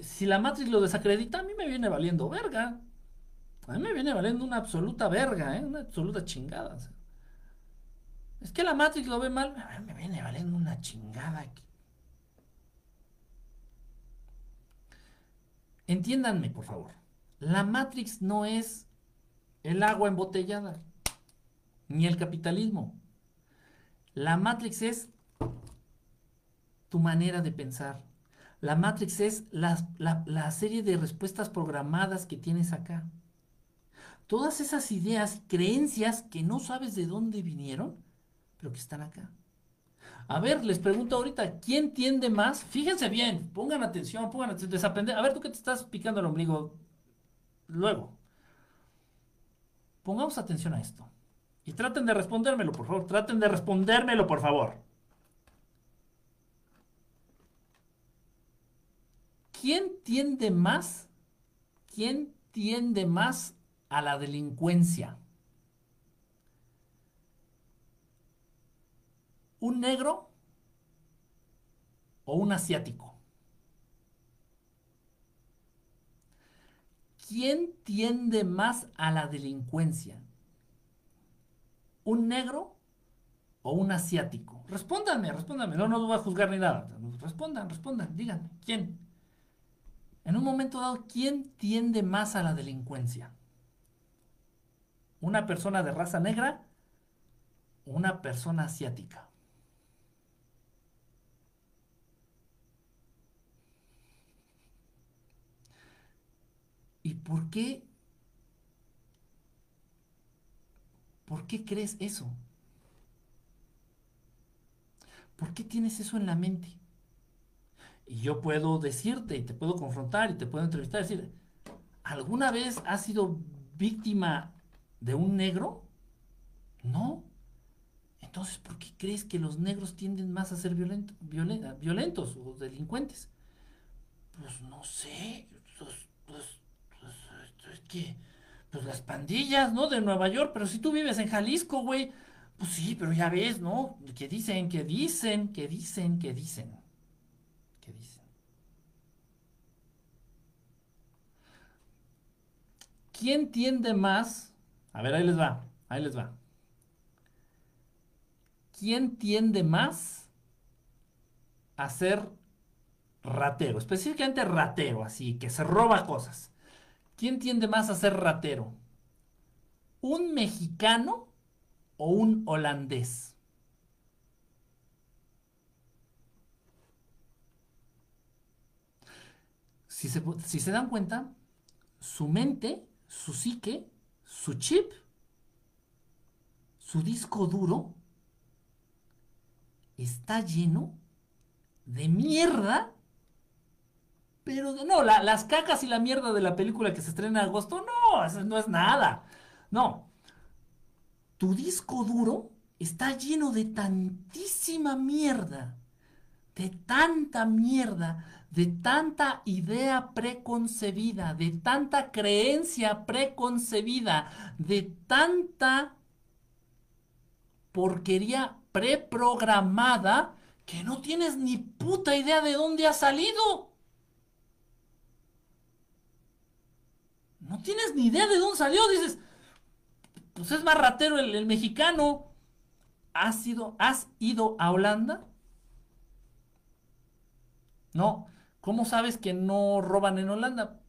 A: Si la Matrix lo desacredita, a mí me viene valiendo verga. A mí me viene valiendo una absoluta verga, ¿eh? Una absoluta chingada. es que la Matrix lo ve mal, a mí me viene valiendo una chingada. Entiéndanme, por favor. La Matrix no es el agua embotellada, ni el capitalismo. La Matrix es tu manera de pensar. La Matrix es la, serie de respuestas programadas que tienes acá. Todas esas ideas, creencias que no sabes de dónde vinieron, pero que están acá. A ver, les pregunto ahorita, ¿quién tiende más? Fíjense bien, pongan atención, pongan atención, desaprender. A ver, tú que te estás picando el ombligo luego. Pongamos atención a esto. Y traten de respondérmelo, por favor. Traten de respondérmelo, por favor. ¿Quién tiende más? ¿Quién tiende más a la delincuencia? ¿Un negro o un asiático? ¿quién tiende más a la delincuencia? ¿Un negro o un asiático? Respóndanme, respóndanme. No, no voy a juzgar ni nada. Respondan, respondan, díganme. ¿Quién? En un momento dado, ¿quién tiende más a la delincuencia? ¿Una persona de raza negra o una persona asiática? ¿Y por qué? ¿Por qué crees eso? ¿Por qué tienes eso en la mente? Y yo puedo decirte y te puedo confrontar y te puedo entrevistar y decir, ¿alguna vez has sido víctima de un negro? No. Entonces, ¿por qué crees que los negros tienden más a ser violentos o delincuentes? Pues no sé. Que, pues las pandillas, ¿no? De Nueva York, pero si tú vives en Jalisco, güey, pues sí, pero ya ves, ¿no? Que dicen, que dicen, que dicen, que dicen. ¿Qué dicen? ¿Quién tiende más? A ver, ahí les va, ahí les va. ¿Quién tiende más a ser ratero? Específicamente ratero, así, que se roba cosas. ¿Quién tiende más a ser ratero? ¿Un mexicano o un holandés? Si se, dan cuenta, su mente, su psique, su chip, su disco duro, está lleno de mierda. Pero no, las cacas y la mierda de la película que se estrena en agosto, no, no es nada. No. Tu disco duro está lleno de tantísima mierda, de tanta mierda, de tanta idea preconcebida, de tanta creencia preconcebida, de tanta porquería preprogramada que no tienes ni puta idea de dónde ha salido. No tienes ni idea de dónde salió. Dices, pues es más ratero el, el mexicano. ¿Has ido, ¿Has ido a Holanda? No. ¿Cómo sabes que no roban en Holanda?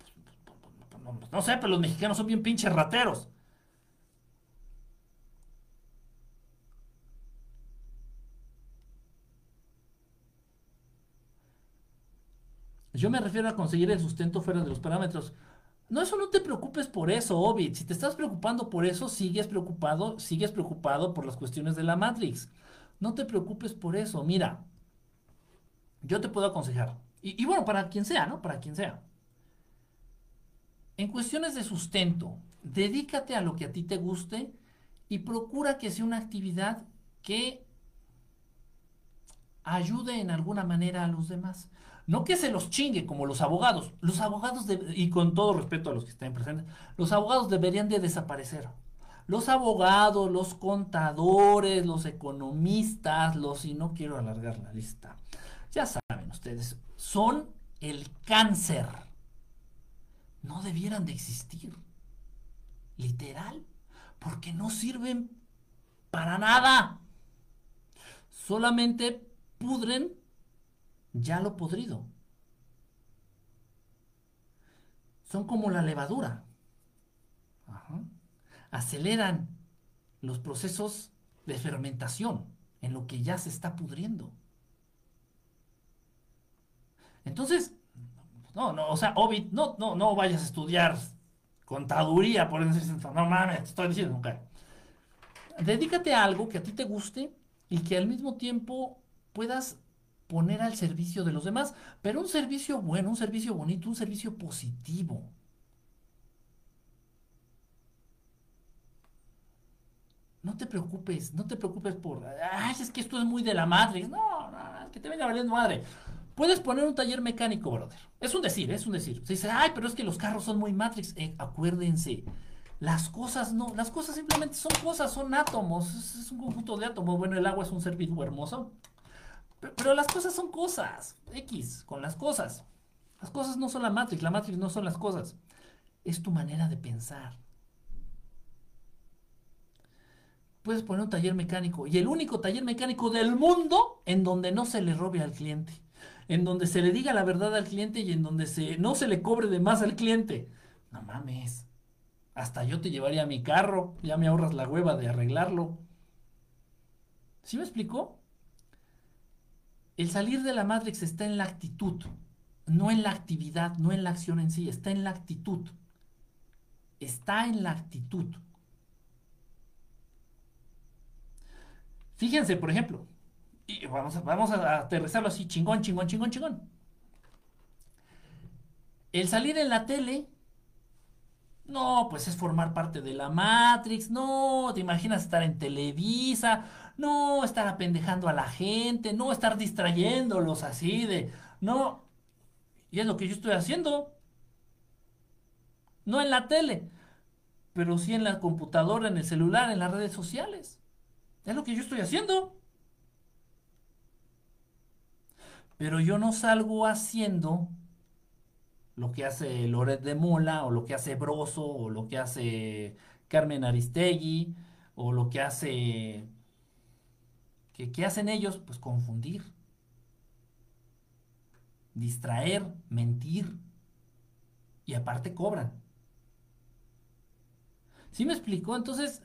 A: No, sé, pero los mexicanos son bien pinches rateros. Yo me refiero a conseguir el sustento fuera de los parámetros. No, eso no te preocupes por eso, Ovid. Si te estás preocupando por eso, sigues preocupado, sigues preocupado por las cuestiones de la Matrix. No te preocupes por eso. Mira, yo te puedo aconsejar. Y, bueno, para quien sea, ¿no? Para quien sea. En cuestiones de sustento, dedícate a lo que a ti te guste y procura que sea una actividad que ayude en alguna manera a los demás. No que se los chingue como los abogados. Los abogados, y con todo respeto a los que estén presentes, los abogados deberían de desaparecer. Los abogados, los contadores, los economistas, los, y no quiero alargar la lista, ya saben ustedes, son el cáncer. No debieran de existir. Literal. Porque no sirven para nada. Solamente pudren ya lo podrido. Son como la levadura. Aceleran los procesos de fermentación en lo que ya se está pudriendo. Entonces, no, no, o sea, Ovid, no, no, no vayas a estudiar contaduría por eso, no mames, te estoy diciendo, okay. Dedícate a algo que a ti te guste y que al mismo tiempo puedas poner al servicio de los demás, pero un servicio bueno, un servicio bonito, un servicio positivo. No te preocupes, no te preocupes por, ay, es que esto es muy de la madre. No, no, que te venga valiendo madre. Puedes poner un taller mecánico, brother. Es un decir, es un decir. Se dice, ay, pero es que los carros son muy Matrix. Eh, acuérdense, las cosas no, las cosas simplemente son cosas, son átomos, es, un conjunto de átomos. Bueno, el agua es un ser vivo hermoso. Pero, las cosas son cosas. X, con las cosas. Las cosas no son la Matrix, la Matrix no son las cosas. Es tu manera de pensar. Puedes poner un taller mecánico y el único taller mecánico del mundo en donde no se le robe al cliente en donde se le diga la verdad al cliente y en donde se, no se le cobre de más al cliente. No mames. Hasta yo te llevaría mi carro, ya me ahorras la hueva de arreglarlo. ¿Sí me explicó? El salir de la Matrix está en la actitud, no en la actividad, no en la acción en sí, está en la actitud. Está en la actitud. Fíjense, por ejemplo, y vamos a, vamos a aterrizarlo así, chingón, chingón, chingón, chingón. El salir en la tele, no, pues es formar parte de la Matrix, no, te imaginas estar en Televisa, no, estar apendejando a la gente, no, estar distrayéndolos así de, no, y es lo que yo estoy haciendo. No en la tele, pero sí en la computadora, en el celular, en las redes sociales. Es lo que yo estoy haciendo. pero yo no salgo haciendo lo que hace Loret de Mola, o lo que hace Broso, o lo que hace Carmen Aristegui, o lo que hace... ¿Qué, qué hacen ellos? Pues confundir, distraer, mentir, y aparte cobran. ¿Sí me explicó? Entonces,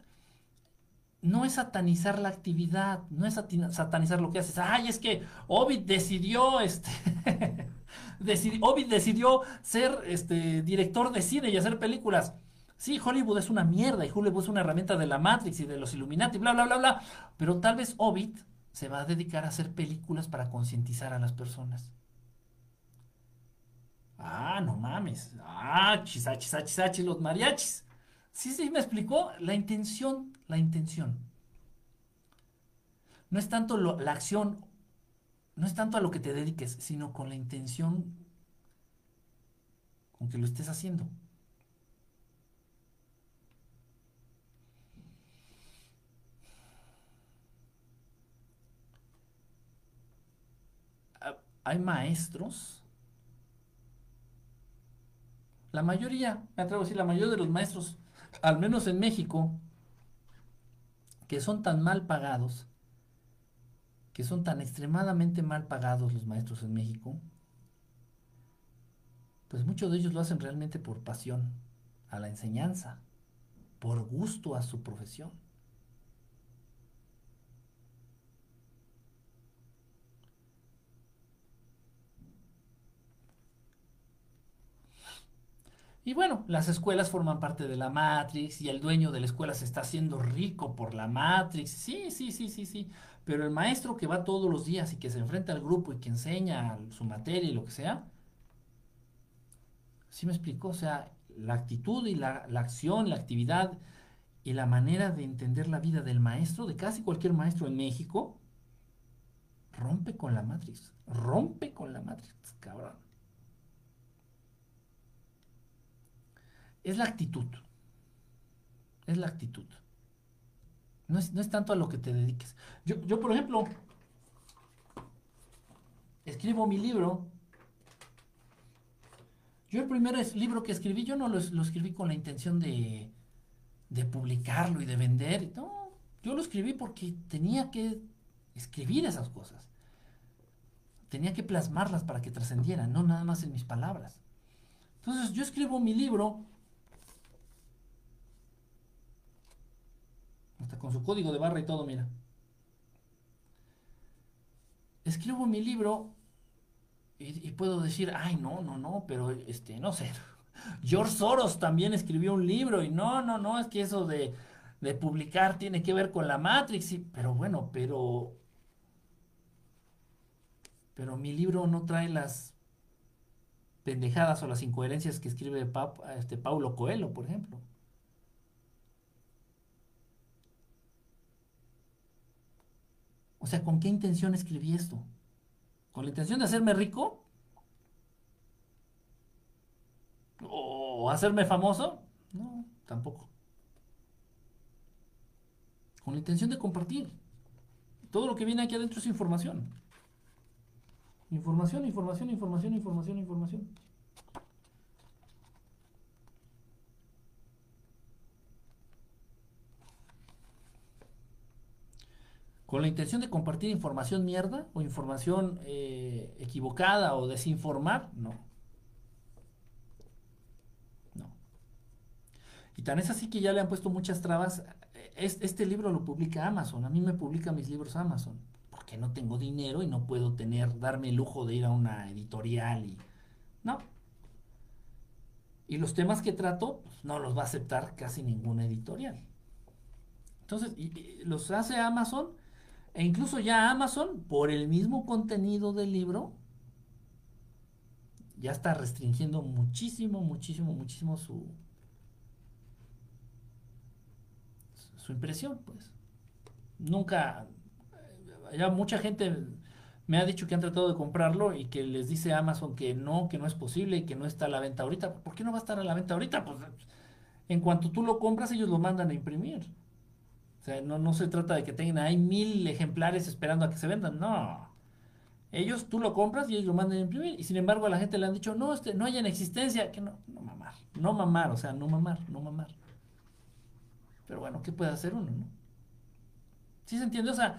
A: no es satanizar la actividad, no es satanizar lo que haces. Ay, es que Ovid decidió, este, Ovid decidió ser este, director de cine y hacer películas. Sí, Hollywood es una mierda y Hollywood es una herramienta de la Matrix y de los Illuminati, bla, bla, bla, bla. Pero tal vez Ovid se va a dedicar a hacer películas para concientizar a las personas. Ah, no mames. Ah, chisachis, chisachis, los mariachis. Sí, sí, me explicó la intención, la intención. No es tanto la acción, no es tanto a lo que te dediques, sino con la intención con que lo estés haciendo. Ah, hay maestros la mayoría, me atrevo a decir, la mayoría de los maestros, al menos en México, que son tan mal pagados, que son tan extremadamente mal pagados los maestros en México, pues muchos de ellos lo hacen realmente por pasión a la enseñanza, por gusto a su profesión. Y bueno, las escuelas forman parte de la Matrix y el dueño de la escuela se está haciendo rico por la Matrix. Sí, sí, sí, sí, sí. Pero el maestro que va todos los días y que se enfrenta al grupo y que enseña su materia y lo que sea, ¿sí me explico? O sea, la actitud y la, la acción, la actividad y la manera de entender la vida del maestro, de casi cualquier maestro en México, rompe con la Matrix. Rompe con la Matrix, cabrón. Es la actitud. Es la actitud. No es, tanto a lo que te dediques. Yo, por ejemplo, escribo mi libro. Yo el primer libro que escribí, yo no lo, escribí con la intención de, de publicarlo y de vender. No, yo lo escribí porque tenía que escribir esas cosas. Tenía que plasmarlas para que trascendieran, no nada más en mis palabras. Entonces yo escribo mi libro Con su código de barra y todo, mira. Escribo mi libro y, puedo decir, ay, no, no, no, pero este, no sé. George Soros también escribió un libro y no, no, no, es que eso de, de publicar tiene que ver con la Matrix, pero bueno, pero pero mi libro no trae las pendejadas o las incoherencias que escribe este Paulo Coelho, por ejemplo. O sea, ¿con qué intención escribí esto? ¿Con la intención de hacerme rico? ¿O hacerme famoso? No, tampoco. Con la intención de compartir. Todo lo que viene aquí adentro es información. Información, información, información, información, información. Con la intención de compartir información mierda o información eh, equivocada o desinformar, no. No. Y tan es así que ya le han puesto muchas trabas. Este libro lo publica Amazon, a mí me publica mis libros Amazon, porque no tengo dinero y no puedo tener, darme el lujo de ir a una editorial y... No. Y los temas que trato, pues, no los va a aceptar casi ninguna editorial. Entonces, los hace Amazon e incluso ya Amazon, por el mismo contenido del libro, ya está restringiendo muchísimo, muchísimo, muchísimo su, su impresión, pues. Nunca, ya mucha gente me ha dicho que han tratado de comprarlo y que les dice Amazon que no, que no es posible y que no está a la venta ahorita. ¿Por qué no va a estar a la venta ahorita? Pues en cuanto tú lo compras, ellos lo mandan a imprimir no, no se trata de que tengan ahí mil ejemplares esperando a que se vendan, no. Ellos, tú lo compras y ellos lo mandan a imprimir. Y sin embargo a la gente le han dicho, no, este, no hay en existencia. Que no, no mamar. No mamar, o sea, no mamar, no mamar. Pero bueno, ¿qué puede hacer uno, no? ¿Sí se entiende? O sea,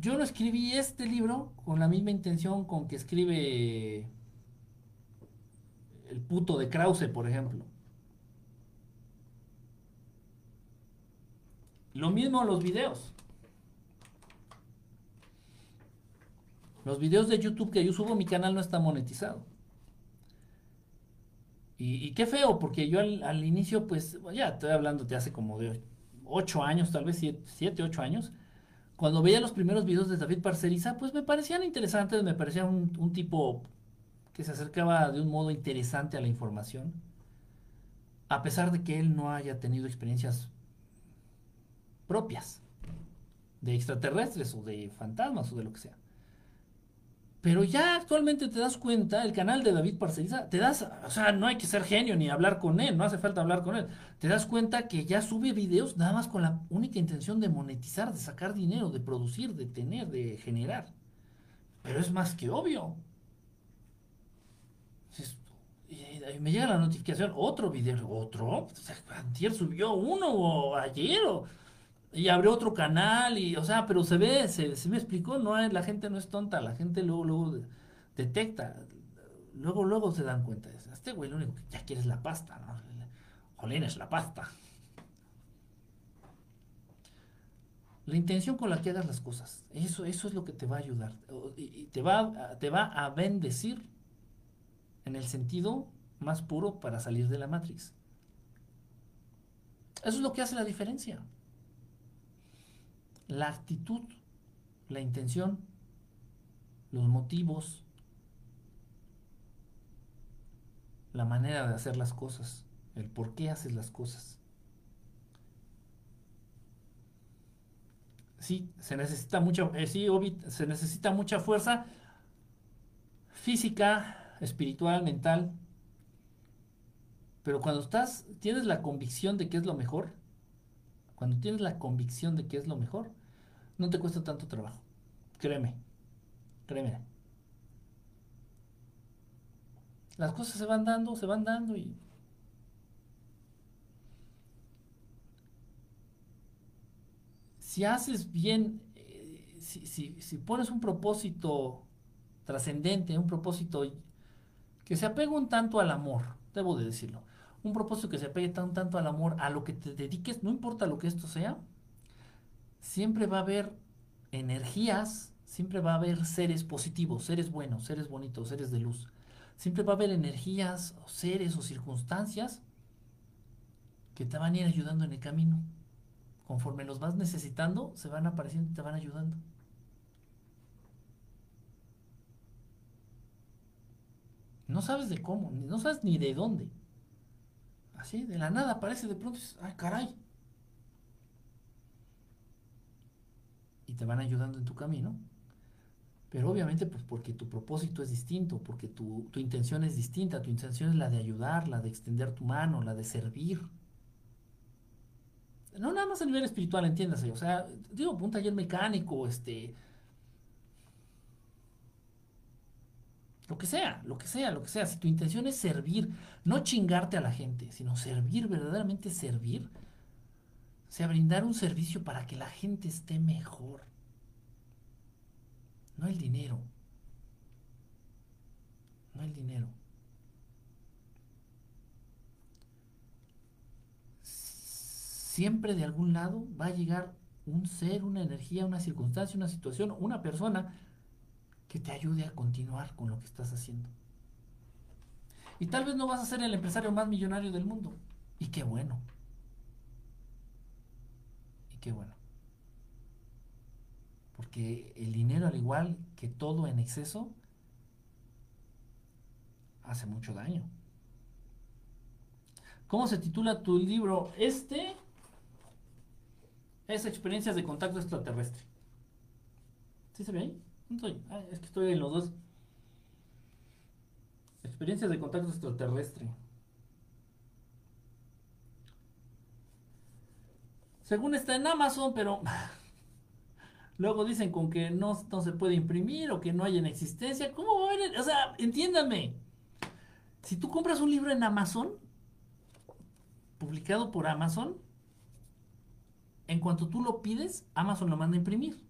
A: yo no escribí este libro con la misma intención con que escribe el puto de Krause, por ejemplo. Lo mismo los videos. Los videos de YouTube que yo subo, mi canal no está monetizado. Y, qué feo, porque yo al, inicio, pues, ya estoy hablando de hace como de 8 años, tal vez 7, 8 años. Cuando veía los primeros videos de David Parceriza, pues me parecían interesantes, me parecía un, un tipo que se acercaba de un modo interesante a la información, a pesar de que él no haya tenido experiencias propias de extraterrestres o de fantasmas o de lo que sea. Pero ya actualmente te das cuenta, el canal de David Parceriza, te das, o sea, no hay que ser genio ni hablar con él, no hace falta hablar con él. Te das cuenta que ya sube videos nada más con la única intención de monetizar, de sacar dinero, de producir, de tener, de generar. Pero es más que obvio. Y me llega la notificación, otro video, otro. Antier subió uno o ayer o y abrió otro canal y, o sea, pero se ve, se, me explicó, no la gente no es tonta, la gente luego, luego detecta, luego, luego se dan cuenta. Este güey lo único que ya quiere es la pasta, ¿no? Jolín, es la pasta. La intención con la que hagas las cosas, eso, eso es lo que te va a ayudar. Y te va, te va a bendecir en el sentido más puro para salir de la Matrix. Eso es lo que hace la diferencia la actitud, la intención, los motivos, la manera de hacer las cosas, el por qué haces las cosas. Sí, se necesita mucha, eh, sí, se necesita mucha fuerza física, espiritual, mental. Pero cuando estás, tienes la convicción de que es lo mejor, cuando tienes la convicción de que es lo mejor, no te cuesta tanto trabajo. Créeme, créeme. Las cosas se van dando, se van dando y... Si haces bien, eh, si, si, pones un propósito trascendente, un propósito que se apegue un tanto al amor, debo de decirlo, un propósito que se apegue tan tanto al amor, a lo que te dediques, no importa lo que esto sea, siempre va a haber energías, siempre va a haber seres positivos, seres buenos, seres bonitos, seres de luz. Siempre va a haber energías, seres o circunstancias que te van a ir ayudando en el camino. Conforme los vas necesitando, se van apareciendo y te van ayudando. No sabes de cómo, no sabes ni de dónde. Así, de la nada aparece de pronto ay caray, y te van ayudando en tu camino. Pero obviamente pues porque tu propósito es distinto, porque tu, tu intención es distinta, tu intención es la de ayudar, la de extender tu mano, la de servir. No nada más a nivel espiritual, entiéndase. O sea, digo, un taller mecánico, este... Lo que sea, lo que sea, lo que sea. Si tu intención es servir, no chingarte a la gente, sino servir, verdaderamente servir, sea, brindar un servicio para que la gente esté mejor. No el dinero. No el dinero. Siempre de algún lado va a llegar un ser, una energía, una circunstancia, una situación, una persona que te ayude a continuar con lo que estás haciendo. Y tal vez no vas a ser el empresario más millonario del mundo. Y qué bueno qué bueno. Porque el dinero, al igual que todo en exceso, hace mucho daño. ¿Cómo se titula tu libro? Este es Experiencias de Contacto Extraterrestre. ¿Sí se ve ahí? Ah, es que estoy en los dos. Experiencias de Contacto Extraterrestre. Según está en Amazon, pero Luego dicen con que no, no se puede imprimir o que no hay en existencia. ¿Cómo va a haber? O sea, entiéndame. Si tú compras un libro en Amazon, publicado por Amazon, en cuanto tú lo pides, Amazon lo manda a imprimir.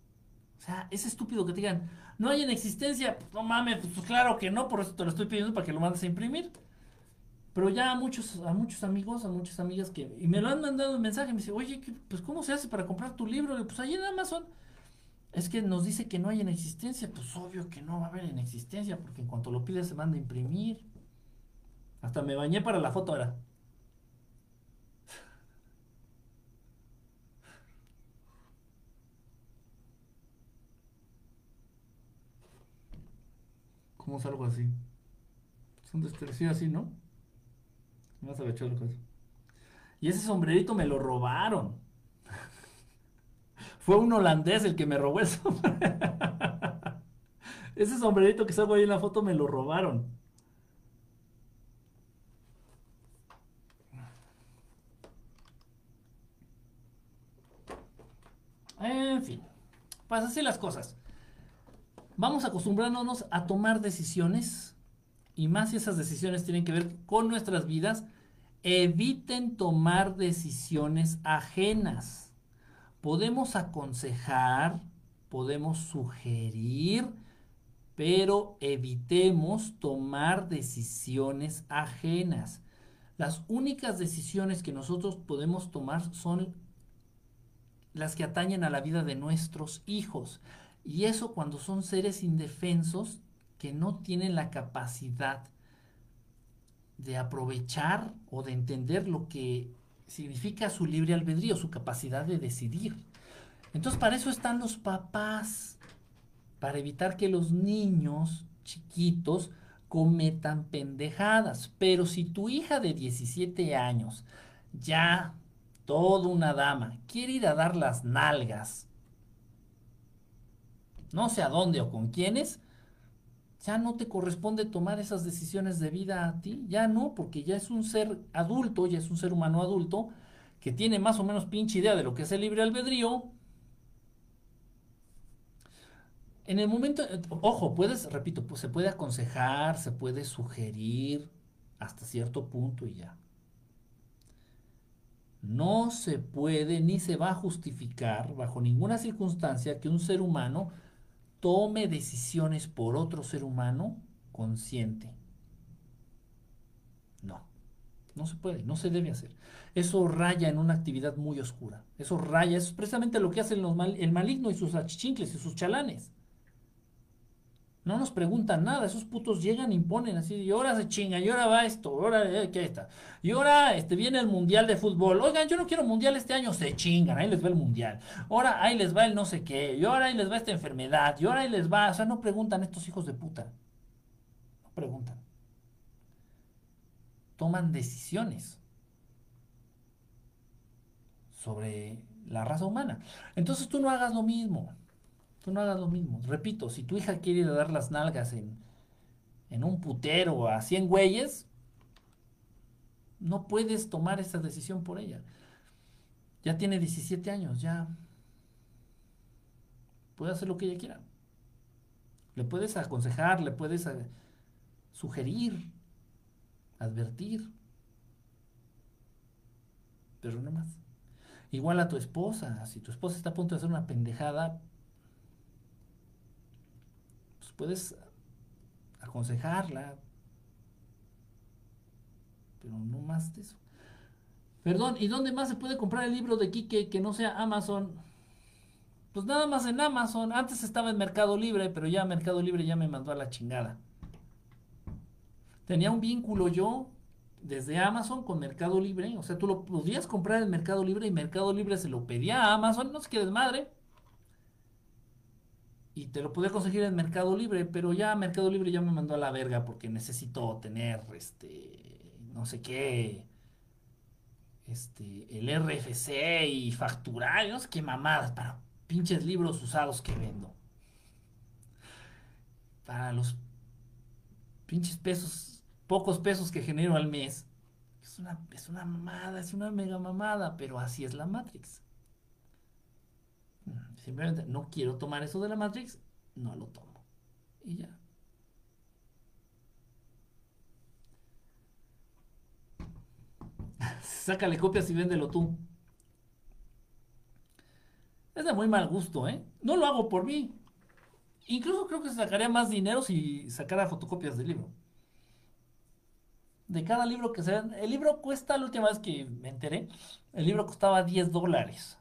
A: O sea, es estúpido que te digan, no hay en existencia. no mames, pues claro que no, por eso te lo estoy pidiendo para que lo mandes a imprimir. Pero ya a muchos, a muchos amigos, a muchas amigas que. Y me lo han mandado un mensaje, me dice, oye, pues ¿cómo se hace para comprar tu libro? pues ahí en Amazon. Es que nos dice que no hay en existencia. Pues obvio que no va a haber en existencia, porque en cuanto lo pides se manda a imprimir. Hasta me bañé para la foto ahora. ¿Cómo salgo así? Es un desprecio así, ¿no? Vamos a ver, Y ese sombrerito me lo robaron. Fue un holandés el que me robó el sombrerito. ese sombrerito que salgo ahí en la foto me lo robaron. En fin, pues así las cosas. Vamos acostumbrándonos a tomar decisiones y más si esas decisiones tienen que ver con nuestras vidas, eviten tomar decisiones ajenas. Podemos aconsejar, podemos sugerir, pero evitemos tomar decisiones ajenas. Las únicas decisiones que nosotros podemos tomar son las que atañen a la vida de nuestros hijos. Y eso cuando son seres indefensos que no tienen la capacidad de aprovechar o de entender lo que significa su libre albedrío, su capacidad de decidir. Entonces para eso están los papás, para evitar que los niños chiquitos cometan pendejadas. Pero si tu hija de 17 años, ya toda una dama, quiere ir a dar las nalgas, no sé a dónde o con quiénes, ya no te corresponde tomar esas decisiones de vida a ti, ya no, porque ya es un ser adulto, ya es un ser humano adulto, que tiene más o menos pinche idea de lo que es el libre albedrío. En el momento, ojo, puedes, repito, pues se puede aconsejar, se puede sugerir hasta cierto punto y ya. No se puede ni se va a justificar bajo ninguna circunstancia que un ser humano tome decisiones por otro ser humano consciente. No, no se puede, no se debe hacer. Eso raya en una actividad muy oscura. Eso raya, eso es precisamente lo que hacen los el maligno y sus achichincles y sus chalanes. No nos preguntan nada, esos putos llegan, imponen así, y ahora se chinga, y ahora va esto, ahora eh, qué está. Y ahora este, viene el mundial de fútbol. Oigan, yo no quiero mundial este año, se chingan, ahí les va el mundial. Ahora ahí les va el no sé qué, y ahora ahí les va esta enfermedad, y ahora ahí les va. O sea, no preguntan estos hijos de puta. No preguntan. Toman decisiones sobre la raza humana. Entonces tú no hagas lo mismo no hagas lo mismo. Repito, si tu hija quiere dar las nalgas en, en un putero a 100 güeyes, no puedes tomar esa decisión por ella. Ya tiene 17 años, ya puede hacer lo que ella quiera. Le puedes aconsejar, le puedes eh, sugerir, advertir, pero no más. Igual a tu esposa, si tu esposa está a punto de hacer una pendejada, puedes aconsejarla, pero no más de eso. Perdón, ¿y dónde más se puede comprar el libro de Quique que no sea Amazon? Pues nada más en Amazon. Antes estaba en Mercado Libre, pero ya Mercado Libre ya me mandó a la chingada. Tenía un vínculo yo desde Amazon con Mercado Libre. O sea, tú lo podías comprar en Mercado Libre y Mercado Libre se lo pedía a Amazon. No sé qué desmadre y te lo podía conseguir en Mercado Libre, pero ya Mercado Libre ya me mandó a la verga porque necesito tener este no sé qué este el RFC y facturar, no sé qué mamadas para pinches libros usados que vendo. Para los pinches pesos, pocos pesos que genero al mes. Es una, es una mamada, es una mega mamada, pero así es la Matrix. Simplemente no quiero tomar eso de la Matrix, no lo tomo. Y ya. Sácale copias y véndelo tú. Es de muy mal gusto, ¿eh? No lo hago por mí. Incluso creo que sacaría más dinero si sacara fotocopias del libro. De cada libro que se El libro cuesta, la última vez que me enteré, el libro costaba 10 dólares.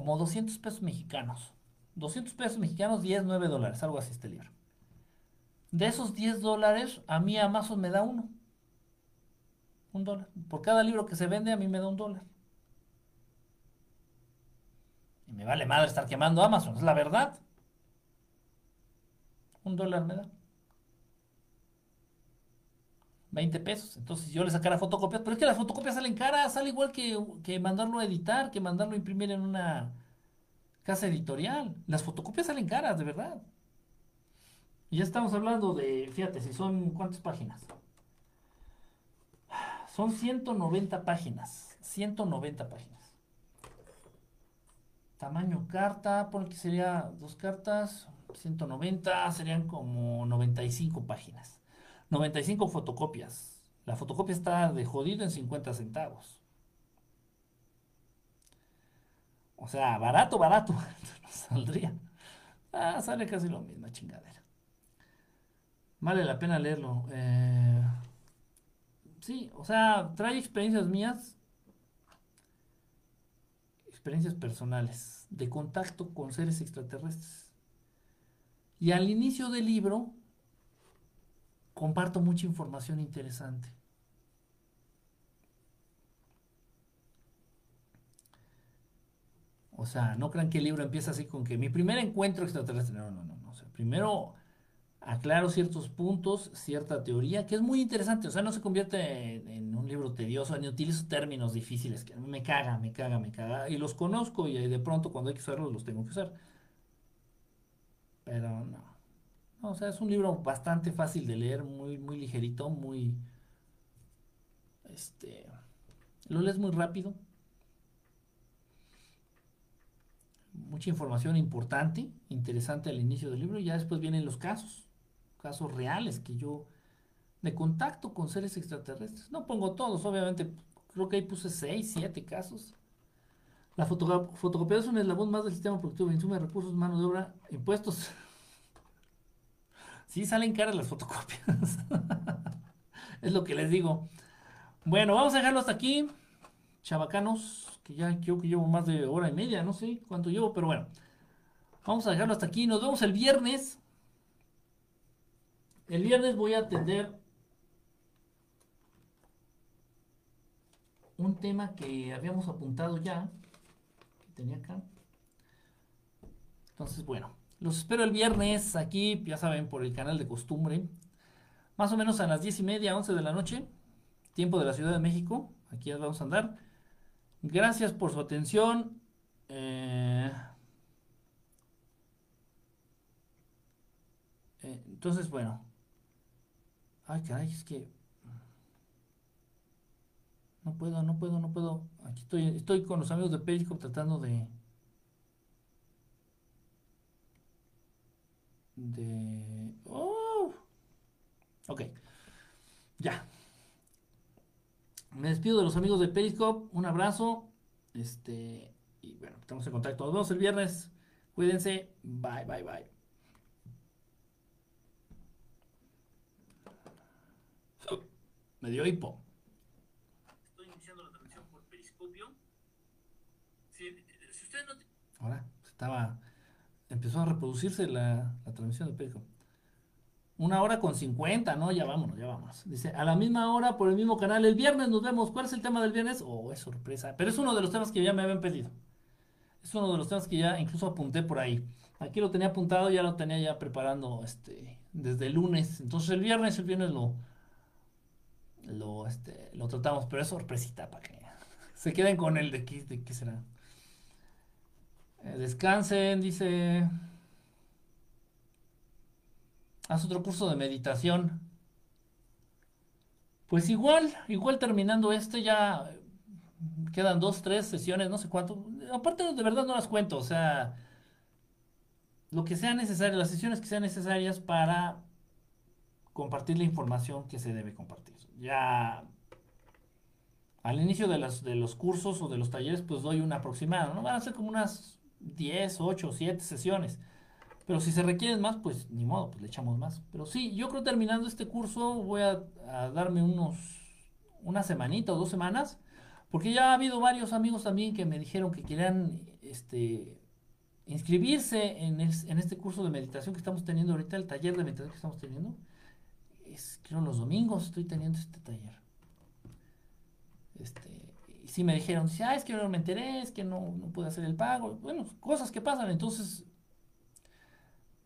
A: Como 200 pesos mexicanos. 200 pesos mexicanos, 10, 9 dólares, algo así este libro. De esos 10 dólares, a mí Amazon me da uno. Un dólar. Por cada libro que se vende, a mí me da un dólar. Y me vale madre estar quemando Amazon, es la verdad. Un dólar me da. 20 pesos. Entonces yo le sacara fotocopias. Pero es que las fotocopias salen caras. Sale igual que, que mandarlo a editar, que mandarlo a imprimir en una casa editorial. Las fotocopias salen caras, de verdad. Y ya estamos hablando de, fíjate, si son cuántas páginas. Son 190 páginas. 190 páginas. Tamaño carta, por que sería dos cartas, 190, serían como 95 páginas. 95 fotocopias. La fotocopia está de jodido en 50 centavos. O sea, barato, barato. saldría. Ah, sale casi lo mismo, chingadera. Vale la pena leerlo. Eh, sí, o sea, trae experiencias mías, experiencias personales, de contacto con seres extraterrestres. Y al inicio del libro comparto mucha información interesante. O sea, no crean que el libro empieza así con que mi primer encuentro extraterrestre. No, no, no. no. O sea, primero aclaro ciertos puntos, cierta teoría, que es muy interesante. O sea, no se convierte en, un libro tedioso, ni utilizo términos difíciles que me caga, me caga, me caga. Y los conozco y de pronto cuando hay que usarlos los tengo que usar. Pero no. O sea, es un libro bastante fácil de leer, muy, muy ligerito, muy... Este... Lo lees muy rápido. Mucha información importante, interesante al inicio del libro y ya después vienen los casos casos reales que yo de contacto con seres extraterrestres. No pongo todos, obviamente, creo que ahí puse 6, 7 casos. La fotocopia es un eslabón más del sistema productivo, de recursos, mano de obra, impuestos. sí, salen caras las fotocopias. es lo que les digo. Bueno, vamos a dejarlo hasta aquí. Chavacanos, que ya creo que llevo más de hora y media, no sé cuánto llevo, pero bueno. Vamos a dejarlo hasta aquí. Nos vemos el viernes. El viernes voy a atender un tema que habíamos apuntado ya, que tenía acá. Entonces, bueno, los espero el viernes aquí, ya saben, por el canal de costumbre. Más o menos a las 10 y media, 11 de la noche, tiempo de la Ciudad de México. Aquí vamos a andar. Gracias por su atención. Eh, eh, entonces, bueno, Ay, caray, es que. No puedo, no puedo, no puedo. Aquí estoy, estoy con los amigos de Periscope tratando de. De. ¡Oh! Ok. Ya. Me despido de los amigos de Periscope. Un abrazo. Este. Y bueno, estamos en contacto. Nos vemos el viernes. Cuídense. Bye, bye, bye. Me dio hipo. Estoy iniciando la transmisión por periscopio. Si, usted no... Ahora, estaba... Empezó a reproducirse la, transmisión de periscopio. Una hora con 50, ¿no? Ya vámonos, ya vamos. Dice, a la misma hora, por el mismo canal, el viernes nos vemos. ¿Cuál es el tema del viernes? Oh, es sorpresa. Pero es uno de los temas que ya me habían pedido. Es uno de los temas que ya incluso apunté por ahí. Aquí lo tenía apuntado, ya lo tenía ya preparando este, desde el lunes. Entonces el viernes, el viernes lo, lo, este, lo tratamos, pero es sorpresita para que se queden con el de qué, de qué será. Eh, descansen, dice. Haz otro curso de meditación. Pues igual, igual terminando este ya quedan dos, tres sesiones, no sé cuánto. Aparte, de verdad no las cuento, o sea, lo que sea necesario, las sesiones que sean necesarias para compartir la información que se debe compartir. Ya al inicio de, de los cursos o de los talleres, pues doy un aproximado, ¿no? Van a ser como unas 10, 8, 7 sesiones. Pero si se requieren más, pues ni modo, pues le echamos más. Pero sí, yo creo terminando este curso voy a, darme unos, una semanita o dos semanas, porque ya ha habido varios amigos también que me dijeron que querían este, inscribirse en, en este curso de meditación que estamos teniendo ahorita, el taller de meditación que estamos teniendo. Es, creo los domingos estoy teniendo este taller. Este, sí me dijeron, dice, ah, es que no me enteré, es que no, no pude hacer el pago. Bueno, cosas que pasan. Entonces,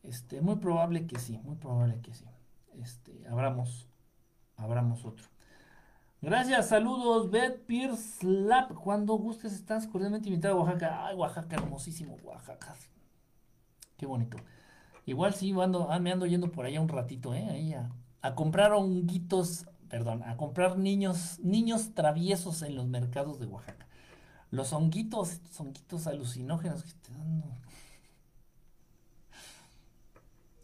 A: este, muy probable que sí, muy probable que sí. Este, abramos, abramos otro. Gracias, saludos, Beth Pierce Lap. Cuando gustes, estás cordialmente invitado a Oaxaca. Ay, Oaxaca, hermosísimo, Oaxaca. Qué bonito. Igual sí, ando, ah, me ando yendo por allá un ratito, ¿eh? Ahí a, a comprar honguitos perdón, a comprar niños, niños traviesos en los mercados de Oaxaca. Los honguitos, honguitos alucinógenos.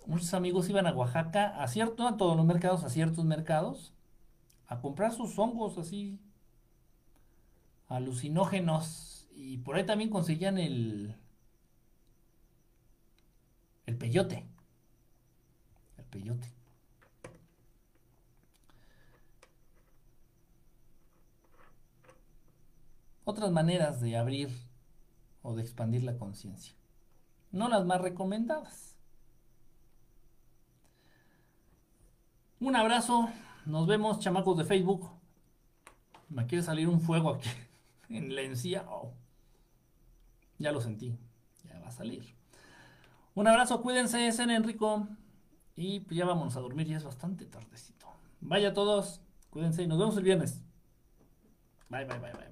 A: Muchos amigos iban a Oaxaca, a cierto, a todos los mercados, a ciertos mercados, a comprar sus hongos así alucinógenos y por ahí también conseguían el el peyote. El peyote. Otras maneras de abrir o de expandir la conciencia. No las más recomendadas. Un abrazo, nos vemos, chamacos de Facebook. Me quiere salir un fuego aquí en la encía. Oh. Ya lo sentí, ya va a salir. Un abrazo, cuídense, en Enrico. Y pues ya vamos a dormir, ya es bastante tardecito. Vaya todos, cuídense y nos vemos el viernes. Bye, bye, bye, bye.